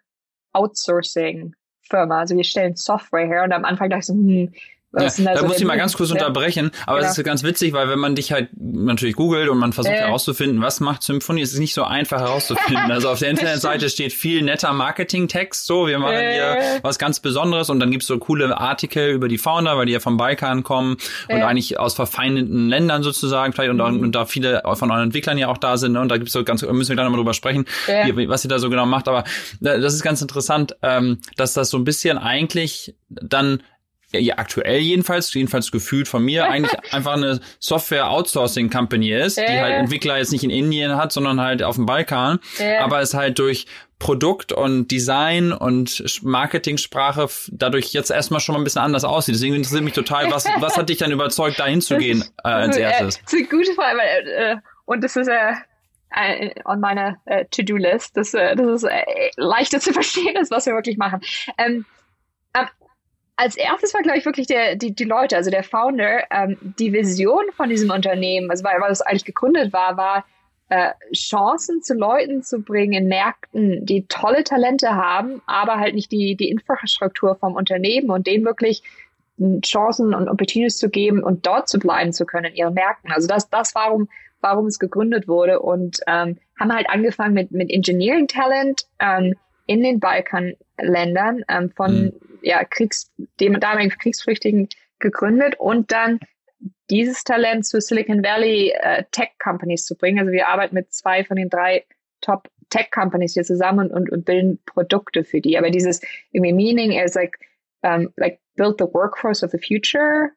Outsourcing Firma. Also wir stellen Software her und am Anfang dachte ich so, hm, ja, da also muss ich mal ganz kurz unterbrechen, aber es ja. ist ganz witzig, weil wenn man dich halt natürlich googelt und man versucht äh. herauszufinden, was macht Symphony, ist es nicht so einfach herauszufinden. also auf der Internetseite steht viel netter Marketing-Text, so, wir machen äh. hier was ganz Besonderes und dann gibt's so coole Artikel über die Founder, weil die ja vom Balkan kommen äh. und eigentlich aus verfeindeten Ländern sozusagen, vielleicht und, mhm. und, da viele von euren Entwicklern ja auch da sind ne? und da gibt's so ganz, müssen wir gleich nochmal drüber sprechen, wie, was ihr da so genau macht, aber das ist ganz interessant, ähm, dass das so ein bisschen eigentlich dann ja, aktuell jedenfalls, jedenfalls gefühlt von mir, eigentlich einfach eine Software-Outsourcing-Company ist, die halt Entwickler jetzt nicht in Indien hat, sondern halt auf dem Balkan, aber es halt durch Produkt und Design und Marketingsprache dadurch jetzt erstmal schon mal ein bisschen anders aussieht. Deswegen interessiert mich total, was, was hat dich dann überzeugt, da hinzugehen äh, als erstes? Das ist eine gute Frage, weil, äh, und das ist äh, äh on meiner äh, To-Do-List. Das, äh, das ist äh, leichter zu verstehen, ist, was wir wirklich machen. Ähm, als erstes war, glaube ich, wirklich der, die, die Leute, also der Founder, ähm, die Vision von diesem Unternehmen, also weil, weil es eigentlich gegründet war, war, äh, Chancen zu Leuten zu bringen in Märkten, die tolle Talente haben, aber halt nicht die, die Infrastruktur vom Unternehmen und denen wirklich Chancen und Opportunities zu geben und dort zu bleiben zu können in ihren Märkten. Also das, das warum, warum es gegründet wurde und ähm, haben halt angefangen mit, mit Engineering Talent ähm, in den Balkanländern ähm, von mhm ja, Kriegs, dem damaligen Kriegsflüchtigen gegründet und dann dieses Talent zu Silicon Valley äh, Tech Companies zu bringen. Also wir arbeiten mit zwei von den drei Top Tech Companies hier zusammen und, und bilden Produkte für die. Aber dieses irgendwie Meaning is like, um, like build the workforce of the future.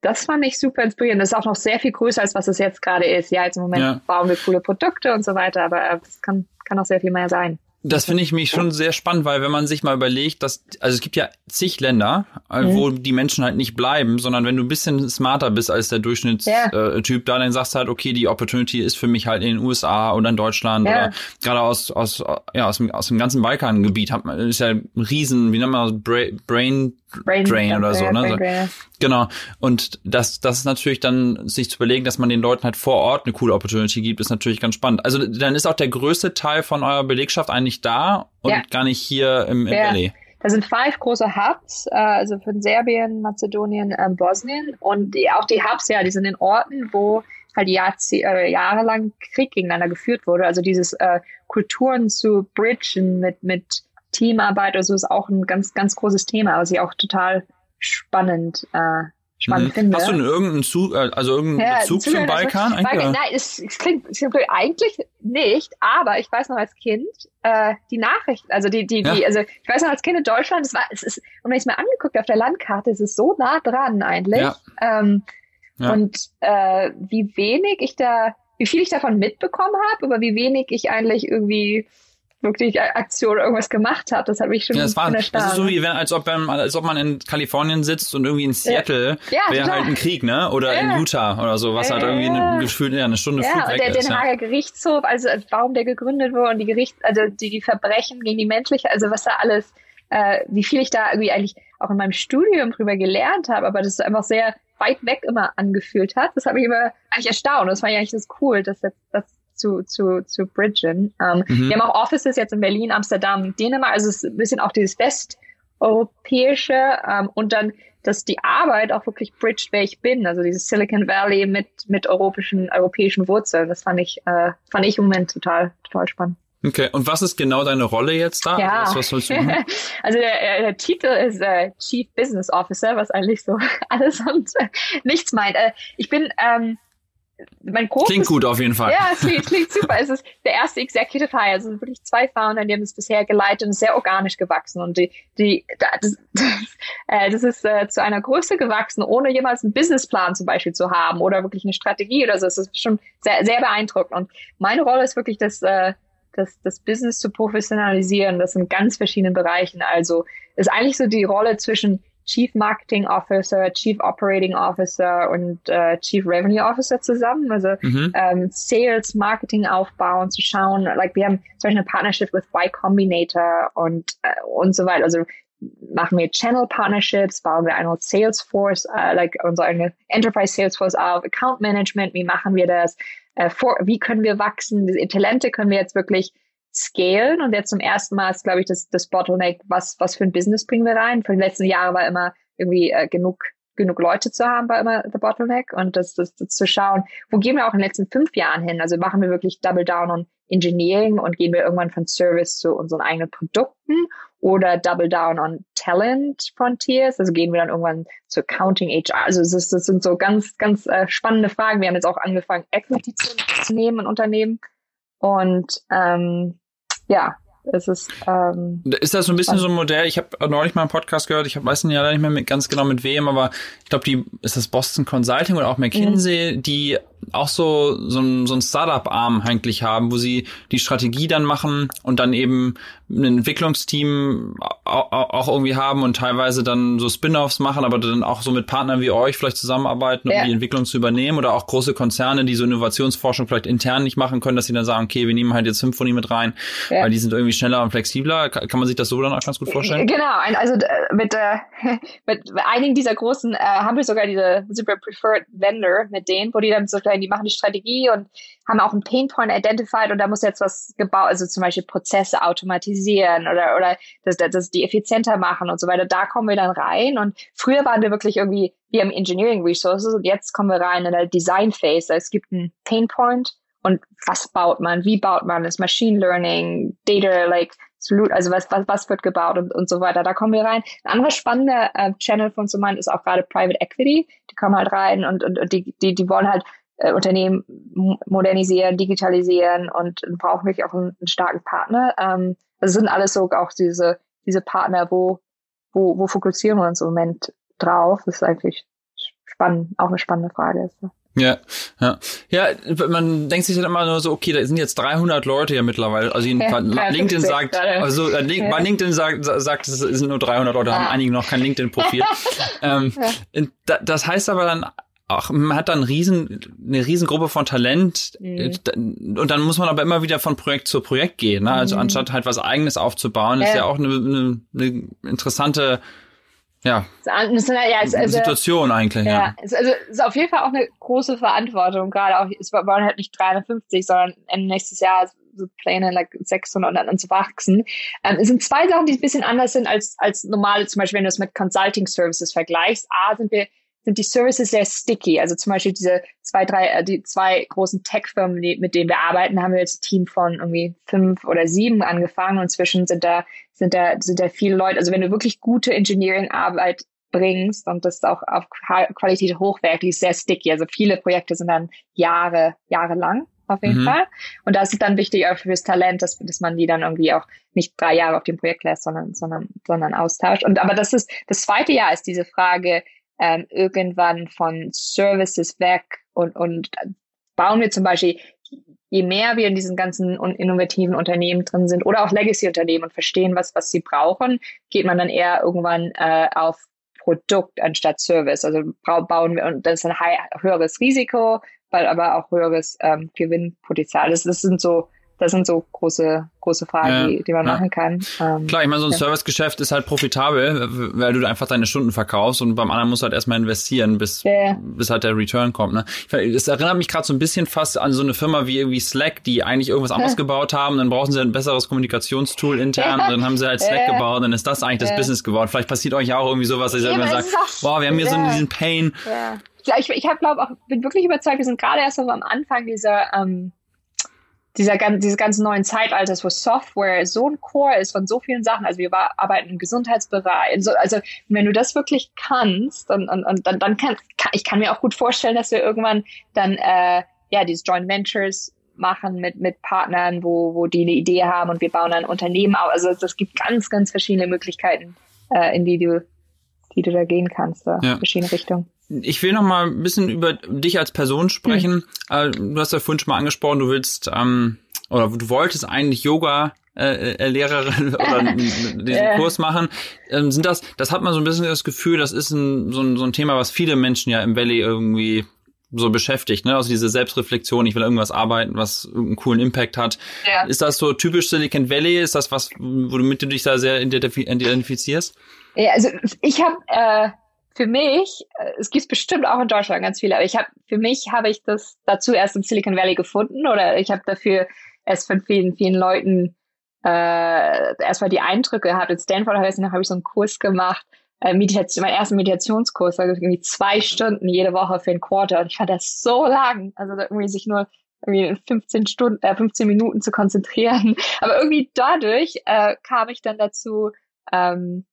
Das fand ich super inspirierend. Das ist auch noch sehr viel größer, als was es jetzt gerade ist. Ja, jetzt im Moment ja. bauen wir coole Produkte und so weiter, aber es kann, kann auch sehr viel mehr sein. Das finde ich mich schon sehr spannend, weil wenn man sich mal überlegt, dass, also es gibt ja zig Länder, äh, mhm. wo die Menschen halt nicht bleiben, sondern wenn du ein bisschen smarter bist als der Durchschnittstyp, ja. äh, da dann sagst du halt, okay, die Opportunity ist für mich halt in den USA oder in Deutschland ja. oder gerade aus, aus, ja, aus dem, aus dem ganzen Balkangebiet hat man, ist ja ein riesen, wie nennt man das, Brain, Brain Drain oder so, ne? So. Genau. Und das, das ist natürlich dann, sich zu überlegen, dass man den Leuten halt vor Ort eine coole Opportunity gibt, ist natürlich ganz spannend. Also dann ist auch der größte Teil von eurer Belegschaft eigentlich da und ja. gar nicht hier im, im ja. Valley. Da sind fünf große Hubs, äh, also von Serbien, Mazedonien, äh, Bosnien und die, auch die Hubs, ja, die sind in Orten, wo halt Jahr, äh, jahrelang Krieg gegeneinander geführt wurde. Also dieses äh, Kulturen zu bridgen mit mit Teamarbeit oder so ist auch ein ganz, ganz großes Thema, was ich auch total spannend, äh, spannend mhm. finde. Hast du irgendeinen Zug, äh, also irgendeinen ja, Bezug zum Balkan? Eigentlich, nein, es, es, klingt, es klingt eigentlich nicht, aber ich weiß noch als Kind, äh, die Nachrichten, also die, die, ja. die, also ich weiß noch als Kind in Deutschland, es war, es ist, und wenn ich es mir angeguckt auf der Landkarte, es ist so nah dran eigentlich. Ja. Ähm, ja. Und äh, wie wenig ich da, wie viel ich davon mitbekommen habe, aber wie wenig ich eigentlich irgendwie wirklich Aktion irgendwas gemacht hat. Das hat mich schon ja, das war, das ist so wie wenn, als ob man, als ob man in Kalifornien sitzt und irgendwie in Seattle ja. ja wäre halt ein Krieg, ne? Oder ja. in Utah oder so, was halt irgendwie eine, gefühlt ja, eine Stunde ja, Flug weg der, ist. Den Hager Gerichtshof, also warum der gegründet wurde und die Gericht, also die, die Verbrechen gegen die menschliche, also was da alles, äh, wie viel ich da irgendwie eigentlich auch in meinem Studium drüber gelernt habe, aber das ist einfach sehr weit weg immer angefühlt hat. Das hat mich immer eigentlich erstaunt. Das war ja eigentlich das cool, dass das, das zu, zu, zu bridgen. Ähm, mhm. Wir haben auch Offices jetzt in Berlin, Amsterdam, Dänemark, also es ist ein bisschen auch dieses westeuropäische ähm, und dann, dass die Arbeit auch wirklich bridged, wer ich bin, also dieses Silicon Valley mit, mit europäischen, europäischen Wurzeln. Das fand ich, äh, fand ich im Moment total, total spannend. Okay, und was ist genau deine Rolle jetzt da? Ja. Was, was sollst du machen? also der, der Titel ist äh, Chief Business Officer, was eigentlich so alles und äh, nichts meint. Äh, ich bin ähm, mein großes, Klingt gut auf jeden Fall. Ja, es klingt, klingt super. es ist der erste Executive Hire. Also wirklich zwei Founder, die haben es bisher geleitet und sehr organisch gewachsen. Und die, die, das, das, äh, das ist äh, zu einer Größe gewachsen, ohne jemals einen Businessplan zum Beispiel zu haben oder wirklich eine Strategie oder so. Es ist schon sehr, sehr beeindruckend. Und meine Rolle ist wirklich das, äh, das, das Business zu professionalisieren. Das in ganz verschiedenen Bereichen. Also ist eigentlich so die Rolle zwischen Chief Marketing Officer, Chief Operating Officer und äh, Chief Revenue Officer zusammen. Also mhm. ähm, Sales, Marketing aufbauen, zu schauen. Like wir haben zum Beispiel eine Partnership with Y Combinator und äh, und so weiter. Also machen wir Channel Partnerships, bauen wir eine Salesforce, äh, like unsere eigene Enterprise Salesforce auf, Account Management, wie machen wir das? Äh, for, wie können wir wachsen? Diese Talente können wir jetzt wirklich scalen und jetzt zum ersten Mal ist, glaube ich, das, das Bottleneck, was, was für ein Business bringen wir rein. Für die letzten Jahre war immer irgendwie äh, genug genug Leute zu haben, war immer the bottleneck und das, das, das zu schauen, wo gehen wir auch in den letzten fünf Jahren hin? Also machen wir wirklich Double Down on Engineering und gehen wir irgendwann von Service zu unseren eigenen Produkten oder Double Down on Talent Frontiers? Also gehen wir dann irgendwann zu Accounting HR? Also das, das sind so ganz, ganz äh, spannende Fragen. Wir haben jetzt auch angefangen, Equity zu, zu nehmen in Unternehmen und ähm, ja, es ist. Ähm, ist das so ein bisschen so ein Modell? Ich habe neulich mal einen Podcast gehört. Ich weiß ja nicht mehr mit, ganz genau mit wem, aber ich glaube, die ist das Boston Consulting oder auch McKinsey, mhm. die auch so so ein, so ein Startup-Arm eigentlich haben, wo sie die Strategie dann machen und dann eben ein Entwicklungsteam auch irgendwie haben und teilweise dann so Spin-offs machen, aber dann auch so mit Partnern wie euch vielleicht zusammenarbeiten, um ja. die Entwicklung zu übernehmen oder auch große Konzerne, die so Innovationsforschung vielleicht intern nicht machen können, dass sie dann sagen, okay, wir nehmen halt jetzt Symphony mit rein, ja. weil die sind irgendwie schneller und flexibler. Kann man sich das so dann auch ganz gut vorstellen? Genau, also mit, äh, mit einigen dieser großen äh, haben wir sogar diese super preferred Vendor mit denen, wo die dann so die machen die Strategie und haben auch einen Painpoint identified und da muss jetzt was gebaut, also zum Beispiel Prozesse automatisieren oder, oder das, das die effizienter machen und so weiter. Da kommen wir dann rein und früher waren wir wirklich irgendwie, wir haben Engineering Resources und jetzt kommen wir rein in der Design Phase. Es gibt einen Painpoint und was baut man, wie baut man das Machine Learning, Data, like, also was, was, was wird gebaut und, und so weiter. Da kommen wir rein. Ein anderer spannender äh, Channel von so ist auch gerade Private Equity. Die kommen halt rein und, und, und die, die, die wollen halt äh, Unternehmen modernisieren, digitalisieren und brauchen wirklich auch einen, einen starken Partner. Ähm, das sind alles so auch diese, diese Partner, wo, wo, wo fokussieren wir uns im Moment drauf? Das ist eigentlich spannend, auch eine spannende Frage. Ist. Ja, ja. Ja, man denkt sich dann immer nur so, okay, da sind jetzt 300 Leute ja mittlerweile. Also ja, LinkedIn sagt, also äh, ja. bei LinkedIn sagt, sagt, es sind nur 300 Leute, haben einige noch kein LinkedIn-Profil. ähm, das heißt aber dann auch, man hat dann riesen, eine Riesengruppe von Talent mhm. und dann muss man aber immer wieder von Projekt zu Projekt gehen. Ne? Also mhm. anstatt halt was Eigenes aufzubauen, ja. ist ja auch eine, eine, eine interessante ja, ja also, Situation eigentlich. Ja, ja. also es ist auf jeden Fall auch eine große Verantwortung. Gerade auch, es waren halt nicht 350, sondern nächstes Jahr so Pläne like 600 und dann zu wachsen. Ähm, es sind zwei Sachen, die ein bisschen anders sind als als normale. Zum Beispiel, wenn du es mit Consulting Services vergleichst. A sind wir sind die Services sehr sticky. Also zum Beispiel diese zwei, drei, äh, die zwei großen Tech-Firmen, mit denen wir arbeiten, haben wir jetzt ein Team von irgendwie fünf oder sieben angefangen und zwischen sind da, sind da, sind da viele Leute. Also wenn du wirklich gute Engineering-Arbeit bringst und das auch auf Qualität hochwertig ist, sehr sticky. Also viele Projekte sind dann Jahre, Jahre lang auf jeden mhm. Fall. Und das ist dann wichtig auch fürs Talent, dass, dass man die dann irgendwie auch nicht drei Jahre auf dem Projekt lässt, sondern, sondern, sondern austauscht. Und aber das ist, das zweite Jahr ist diese Frage, ähm, irgendwann von Services weg und, und bauen wir zum Beispiel, je mehr wir in diesen ganzen innovativen Unternehmen drin sind oder auch Legacy-Unternehmen und verstehen, was, was sie brauchen, geht man dann eher irgendwann äh, auf Produkt anstatt Service. Also bauen wir, und das ist ein höheres Risiko, weil aber auch höheres ähm, Gewinnpotenzial. Das, das sind so das sind so große, große Fragen, ja, die, die man ja. machen kann. Ähm, Klar, ich meine, so ein ja. Servicegeschäft ist halt profitabel, weil du einfach deine Stunden verkaufst und beim anderen musst du halt erstmal investieren, bis, bis halt der Return kommt. Ne? Das erinnert mich gerade so ein bisschen fast an so eine Firma wie irgendwie Slack, die eigentlich irgendwas anderes gebaut haben, dann brauchen sie ein besseres Kommunikationstool intern, und dann haben sie halt Slack gebaut, dann ist das eigentlich das Business geworden. Vielleicht passiert euch ja auch irgendwie sowas, dass ihr irgendwann sagt, boah, wir haben hier so diesen Pain. Ja, ich, ich habe glaube auch, bin wirklich überzeugt, wir sind gerade erst so am Anfang dieser ähm, dieser, dieses ganzen neuen Zeitalters, wo Software so ein Core ist von so vielen Sachen. Also wir arbeiten im Gesundheitsbereich. Also, also wenn du das wirklich kannst, und, und, und dann, dann kann, kann ich kann mir auch gut vorstellen, dass wir irgendwann dann äh, ja diese Joint Ventures machen mit mit Partnern, wo wo die eine Idee haben und wir bauen ein Unternehmen auf. Also es gibt ganz ganz verschiedene Möglichkeiten, äh, in die du die du da gehen kannst, da ja. verschiedene Richtungen. Ich will noch mal ein bisschen über dich als Person sprechen. Hm. Du hast ja vorhin schon mal angesprochen, du willst ähm, oder du wolltest eigentlich Yoga äh, äh Lehrerin oder diesen Kurs machen. Ähm, sind das, das hat man so ein bisschen das Gefühl, das ist ein, so, ein, so ein Thema, was viele Menschen ja im Valley irgendwie so beschäftigt, ne? Also diese Selbstreflexion, ich will irgendwas arbeiten, was einen coolen Impact hat. Ja. Ist das so typisch Silicon Valley? Ist das was, womit du dich da sehr identifizierst? Ja, also ich habe äh, für mich, äh, es gibt bestimmt auch in Deutschland ganz viele, aber ich habe für mich habe ich das dazu erst im Silicon Valley gefunden oder ich habe dafür erst von vielen, vielen Leuten äh, erstmal die Eindrücke gehabt. In Stanford habe ich, habe ich so einen Kurs gemacht, äh, Meditation, meinen ersten Meditationskurs, also irgendwie zwei Stunden jede Woche für ein Quarter und ich fand das so lang, also irgendwie sich nur irgendwie 15 Stunden, äh, 15 Minuten zu konzentrieren. Aber irgendwie dadurch äh, kam ich dann dazu, ähm,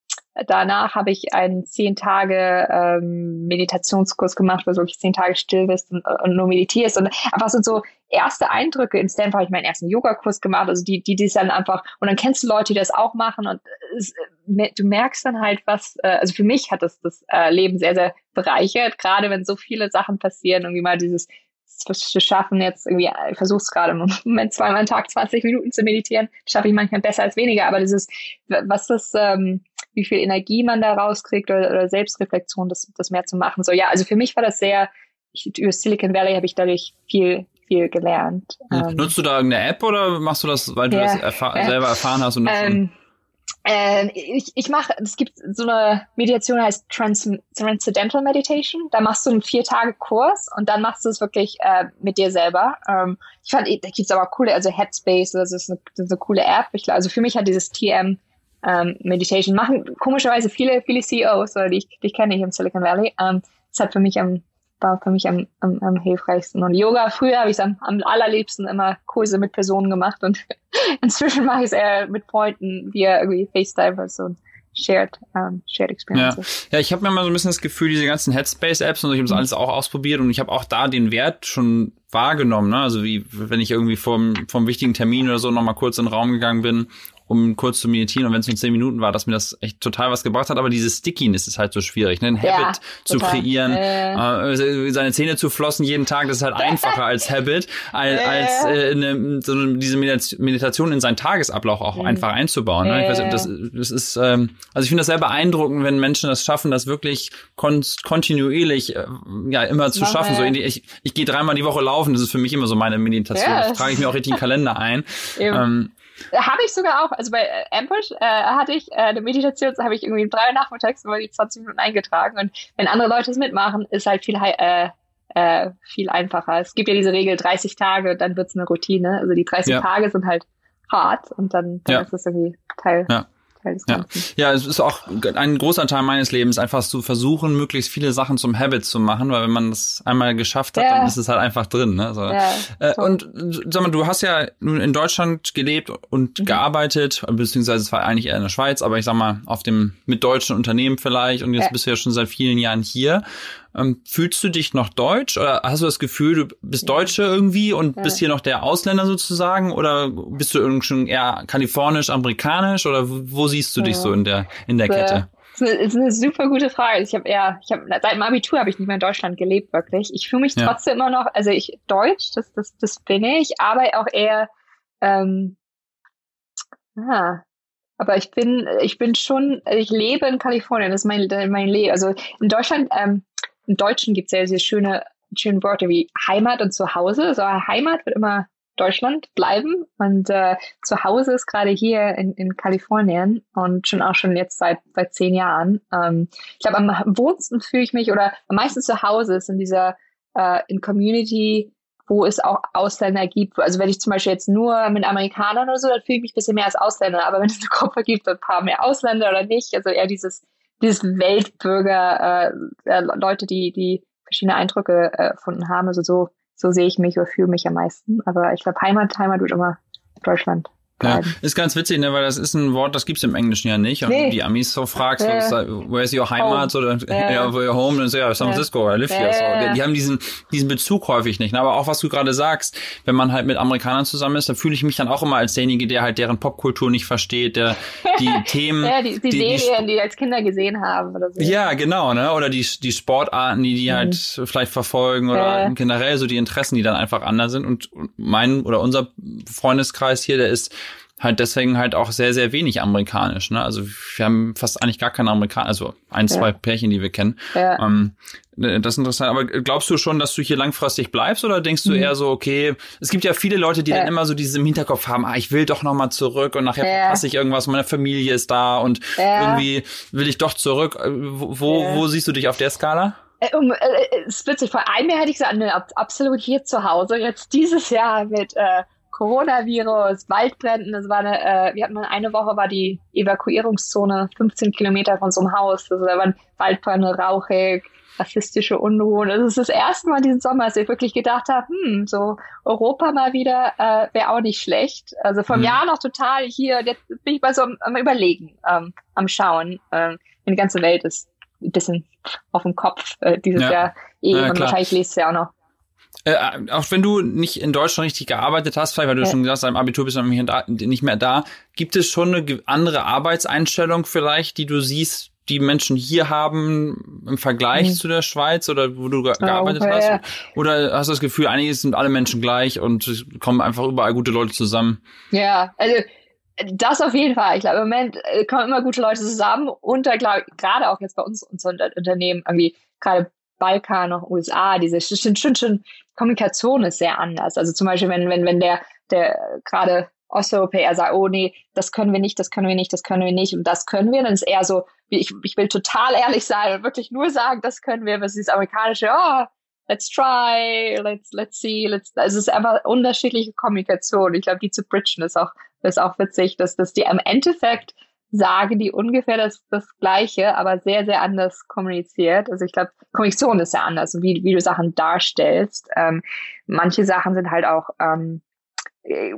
Danach habe ich einen zehn Tage ähm, Meditationskurs gemacht, wo du wirklich zehn Tage still bist und, und nur meditierst. Und einfach so, so erste Eindrücke. In Stanford habe ich meinen ersten Yogakurs gemacht. Also die, die, die dann einfach, und dann kennst du Leute, die das auch machen. Und es, du merkst dann halt, was, äh, also für mich hat das das äh, Leben sehr, sehr bereichert, gerade wenn so viele Sachen passieren, irgendwie mal dieses zu schaffen, jetzt irgendwie, ich versuche es gerade im Moment zweimal am Tag 20 Minuten zu meditieren, schaffe ich manchmal besser als weniger, aber dieses, was das, ähm, wie viel Energie man da rauskriegt oder, oder Selbstreflexion, das, das mehr zu machen. So, ja, also für mich war das sehr, ich, über Silicon Valley habe ich dadurch viel, viel gelernt. Ja. Ähm, Nutzt du da irgendeine App oder machst du das, weil du ja, das erfahr äh, selber erfahren hast? Und ähm, äh, ich ich mache, es gibt so eine Meditation, heißt Trans Transcendental Meditation. Da machst du einen vier Tage Kurs und dann machst du es wirklich äh, mit dir selber. Ähm, ich fand, da gibt's aber coole, also Headspace, das ist eine, das ist eine coole App. Ich, also für mich hat dieses TM ähm, Meditation machen komischerweise viele, viele CEOs, die ich, die ich kenne hier im Silicon Valley. Ähm, das hat für mich am, war für mich am, am, am hilfreichsten. Und Yoga, früher habe ich es am, am allerliebsten immer Kurse mit Personen gemacht und inzwischen mache ich es eher mit Freunden via irgendwie FaceTime oder so. Shared, um, shared Experiences. Ja, ja ich habe mir mal so ein bisschen das Gefühl, diese ganzen Headspace-Apps und ich habe das mhm. alles auch ausprobiert und ich habe auch da den Wert schon wahrgenommen. Ne? Also wie wenn ich irgendwie vom, vom wichtigen Termin oder so nochmal kurz in den Raum gegangen bin um kurz zu meditieren und wenn es nur zehn Minuten war, dass mir das echt total was gebracht hat, aber diese Stickiness ist halt so schwierig, ne? ein ja, Habit zu kreieren, äh. Äh, seine Zähne zu flossen jeden Tag, das ist halt einfacher als Habit, als, als äh, ne, so diese Meditation in seinen Tagesablauf auch mhm. einfach einzubauen. Ne? Ich weiß, das, das ist, ähm, also ich finde das sehr beeindruckend, wenn Menschen das schaffen, das wirklich kon kontinuierlich äh, ja immer zu schaffen. So, ich ich gehe dreimal die Woche laufen, das ist für mich immer so meine Meditation. Ja, das trage ich mir auch richtig in den Kalender ein. Ähm, habe ich sogar auch. Also bei äh, Ambush äh, hatte ich äh, eine Meditation, habe ich irgendwie um drei Uhr nachmittags über die 20 Minuten eingetragen. Und wenn andere Leute es mitmachen, ist halt viel äh, äh, viel einfacher. Es gibt ja diese Regel 30 Tage, dann wird's eine Routine. Also die 30 ja. Tage sind halt hart und dann, dann ja. ist es irgendwie Teil, ja. Ja. ja, es ist auch ein großer Teil meines Lebens, einfach zu versuchen, möglichst viele Sachen zum Habit zu machen, weil wenn man das einmal geschafft hat, ja. dann ist es halt einfach drin. Ne? So. Ja, äh, und sag mal, du hast ja nun in Deutschland gelebt und mhm. gearbeitet, beziehungsweise es war eigentlich eher in der Schweiz, aber ich sag mal, auf dem mit deutschen Unternehmen vielleicht und jetzt bist du ja schon seit vielen Jahren hier. Ähm, fühlst du dich noch deutsch oder hast du das Gefühl, du bist Deutsche irgendwie und ja. bist hier noch der Ausländer sozusagen oder bist du irgendwie schon eher kalifornisch, amerikanisch oder wo siehst du dich so in der in der Kette? Das ist eine super gute Frage. Ich habe eher, ich habe seit dem Abitur habe ich nicht mehr in Deutschland gelebt, wirklich. Ich fühle mich ja. trotzdem immer noch, also ich Deutsch, das, das, das bin ich, aber auch eher, ähm, ah, aber ich bin, ich bin schon, ich lebe in Kalifornien, das ist mein, mein Leben. Also in Deutschland, ähm, im Deutschen gibt es sehr, sehr schöne, schöne Worte wie Heimat und Zuhause. So Heimat wird immer Deutschland bleiben und äh, zu Hause ist gerade hier in, in Kalifornien und schon auch schon jetzt seit seit zehn Jahren. Ähm, ich glaube, am wohnsten fühle ich mich oder am meisten zu Hause ist in dieser äh, in Community, wo es auch Ausländer gibt. Also wenn ich zum Beispiel jetzt nur mit Amerikanern oder so, dann fühle ich mich ein bisschen mehr als Ausländer. Aber wenn es eine Gruppe gibt, ein paar mehr Ausländer oder nicht, also eher dieses dieses Weltbürger, äh, äh, Leute, die die verschiedene Eindrücke äh, gefunden haben, also so so sehe ich mich oder fühle mich am meisten. Aber ich glaube, Heimat, Heimat wird immer Deutschland. Ja, ist ganz witzig, ne, weil das ist ein Wort, das gibt's im Englischen ja nicht. Und nee. die Amis so fragst, ja. so, where's your Heimat home. oder ja, ja where your home, dann so, ja, San Francisco, I live here. So. Die, die, haben diesen, diesen Bezug häufig nicht. Ne? Aber auch was du gerade sagst, wenn man halt mit Amerikanern zusammen ist, dann fühle ich mich dann auch immer als derjenige, der halt deren Popkultur nicht versteht, der die Themen. ja, die, die, die Serien, die, die als Kinder gesehen haben oder so. Ja, genau, ne? Oder die, die Sportarten, die die halt mhm. vielleicht verfolgen oder äh. generell so die Interessen, die dann einfach anders sind. Und mein oder unser Freundeskreis hier, der ist halt deswegen halt auch sehr, sehr wenig amerikanisch. Ne? Also wir haben fast eigentlich gar keine Amerikaner, also ein, zwei ja. Pärchen, die wir kennen. Ja. Ähm, ne, das ist interessant. Aber glaubst du schon, dass du hier langfristig bleibst oder denkst du mhm. eher so, okay, es gibt ja viele Leute, die ja. dann immer so dieses im Hinterkopf haben, ah, ich will doch nochmal zurück und nachher ja. verpasse ich irgendwas, meine Familie ist da und irgendwie will ich doch zurück. Äh, wo, wo, siehst du dich auf der Skala? Äh, um, äh, es ist witzig, vor einem Jahr hätte ich gesagt, ne, absolut hier zu Hause. Jetzt dieses Jahr mit äh, Coronavirus, Waldbränden. Das war eine, äh, wir hatten mal eine Woche war die Evakuierungszone 15 Kilometer von so einem Haus. Also da waren Waldbrände, rauchig, rassistische Unruhen. Das ist das erste Mal diesen Sommer, dass ich wirklich gedacht habe, hm, so Europa mal wieder äh, wäre auch nicht schlecht. Also vom mhm. Jahr noch total hier, jetzt bin ich mal so am, am Überlegen, ähm, am Schauen. Ähm, die ganze Welt ist ein bisschen auf dem Kopf äh, dieses ja. Jahr eh ja, und wahrscheinlich lest du ja auch noch äh, auch wenn du nicht in Deutschland richtig gearbeitet hast, vielleicht weil du ja. schon gesagt hast, im Abitur bist du nicht mehr da, gibt es schon eine andere Arbeitseinstellung vielleicht, die du siehst, die Menschen hier haben im Vergleich mhm. zu der Schweiz oder wo du ge gearbeitet okay, hast? Ja. Oder hast du das Gefühl, eigentlich sind alle Menschen gleich und kommen einfach überall gute Leute zusammen? Ja, also das auf jeden Fall. Ich glaube, im Moment äh, kommen immer gute Leute zusammen und da glaube gerade auch jetzt bei uns, unser Unternehmen, irgendwie gerade Balkan, noch USA, diese schon, schon, schon Kommunikation ist sehr anders. Also zum Beispiel, wenn, wenn, wenn der, der gerade Osteuropäer sagt, oh nee, das können wir nicht, das können wir nicht, das können wir nicht und das können wir, dann ist eher so, ich, ich will total ehrlich sein und wirklich nur sagen, das können wir, was ist amerikanische, oh, let's try, let's, let's see, let's, also es ist einfach unterschiedliche Kommunikation. Ich glaube, die zu bridgen ist auch, ist auch witzig, dass, dass die am Endeffekt sagen die ungefähr das, das Gleiche, aber sehr, sehr anders kommuniziert. Also ich glaube, Kommunikation ist ja anders, wie, wie du Sachen darstellst. Ähm, manche Sachen sind halt auch ähm, äh,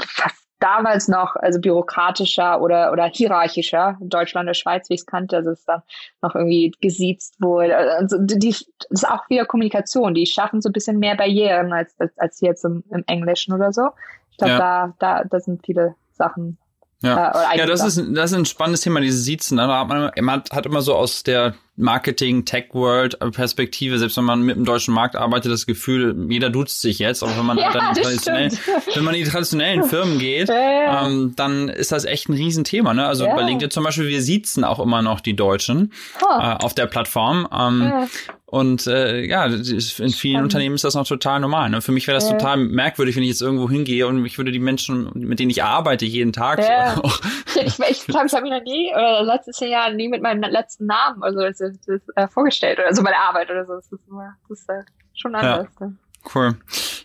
fast damals noch also bürokratischer oder oder hierarchischer in Deutschland oder Schweiz, wie ich es kannte, also es dann noch irgendwie gesiezt wurde. Also die, das ist auch wieder Kommunikation. Die schaffen so ein bisschen mehr Barrieren als als, als jetzt im, im Englischen oder so. Ich glaube, ja. da da da sind viele Sachen ja, äh, ja das, ist, das ist ein spannendes Thema, diese Siezen. Ne? Da hat man, man hat immer so aus der Marketing, Tech-World-Perspektive, selbst wenn man mit dem deutschen Markt arbeitet, das Gefühl, jeder duzt sich jetzt, auch wenn man ja, dann traditionell, wenn man in die traditionellen Firmen geht, ja. ähm, dann ist das echt ein Riesenthema. Ne? Also ja. bei LinkedIn zum Beispiel, wir siezen auch immer noch die Deutschen oh. äh, auf der Plattform. Ähm, und äh, ja, in vielen Spannend. Unternehmen ist das noch total normal. Ne? Für mich wäre das ja. total merkwürdig, wenn ich jetzt irgendwo hingehe und ich würde die Menschen, mit denen ich arbeite, jeden Tag. Ja. So ich glaube, ich, glaub, ich habe mich noch nie, oder zehn Jahren nie mit meinem letzten Namen also das, äh, vorgestellt oder so bei der Arbeit oder so. Das ist, immer, das ist äh, schon anders. Ja. Cool.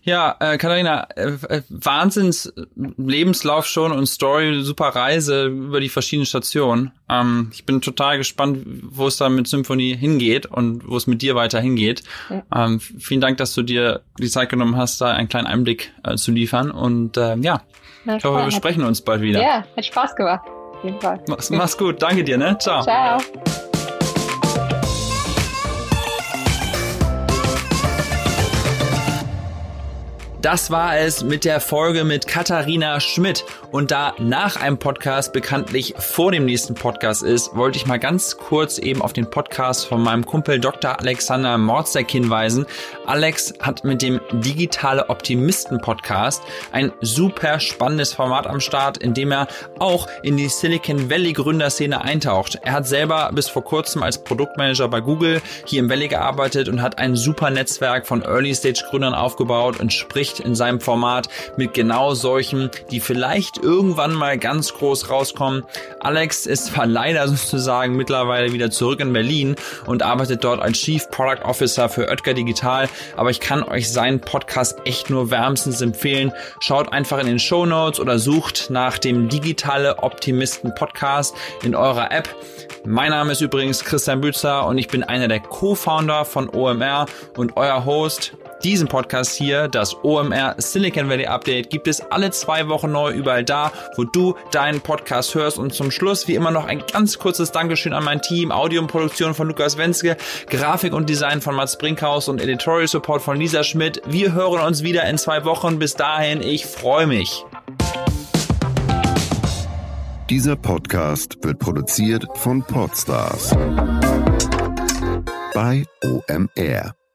Ja, äh, Katharina, äh, äh, Wahnsinns Lebenslauf schon und Story, super Reise über die verschiedenen Stationen. Ähm, ich bin total gespannt, wo es da mit Symphonie hingeht und wo es mit dir weiter hingeht. Ja. Ähm, vielen Dank, dass du dir die Zeit genommen hast, da einen kleinen Einblick äh, zu liefern. Und äh, ja, Na, ich hoffe, wir sprechen uns bald wieder. Ja, hat Spaß gemacht. Auf jeden Fall. Mach's, mach's gut. Danke dir, ne? Ciao. Ciao. Das war es mit der Folge mit Katharina Schmidt. Und da nach einem Podcast bekanntlich vor dem nächsten Podcast ist, wollte ich mal ganz kurz eben auf den Podcast von meinem Kumpel Dr. Alexander Morzek hinweisen. Alex hat mit dem Digitale Optimisten Podcast ein super spannendes Format am Start, in dem er auch in die Silicon Valley Gründerszene eintaucht. Er hat selber bis vor kurzem als Produktmanager bei Google hier im Valley gearbeitet und hat ein super Netzwerk von Early Stage Gründern aufgebaut und spricht in seinem Format mit genau solchen, die vielleicht irgendwann mal ganz groß rauskommen. Alex ist zwar leider sozusagen mittlerweile wieder zurück in Berlin und arbeitet dort als Chief Product Officer für Oetker Digital, aber ich kann euch seinen Podcast echt nur wärmstens empfehlen. Schaut einfach in den Show Notes oder sucht nach dem Digitale Optimisten Podcast in eurer App. Mein Name ist übrigens Christian Bützer und ich bin einer der Co-Founder von OMR und euer Host diesen Podcast hier, das OMR Silicon Valley Update, gibt es alle zwei Wochen neu überall da, wo du deinen Podcast hörst. Und zum Schluss, wie immer, noch ein ganz kurzes Dankeschön an mein Team. Audio und Produktion von Lukas Wenske, Grafik und Design von Mats Brinkhaus und Editorial Support von Lisa Schmidt. Wir hören uns wieder in zwei Wochen. Bis dahin, ich freue mich. Dieser Podcast wird produziert von Podstars bei OMR.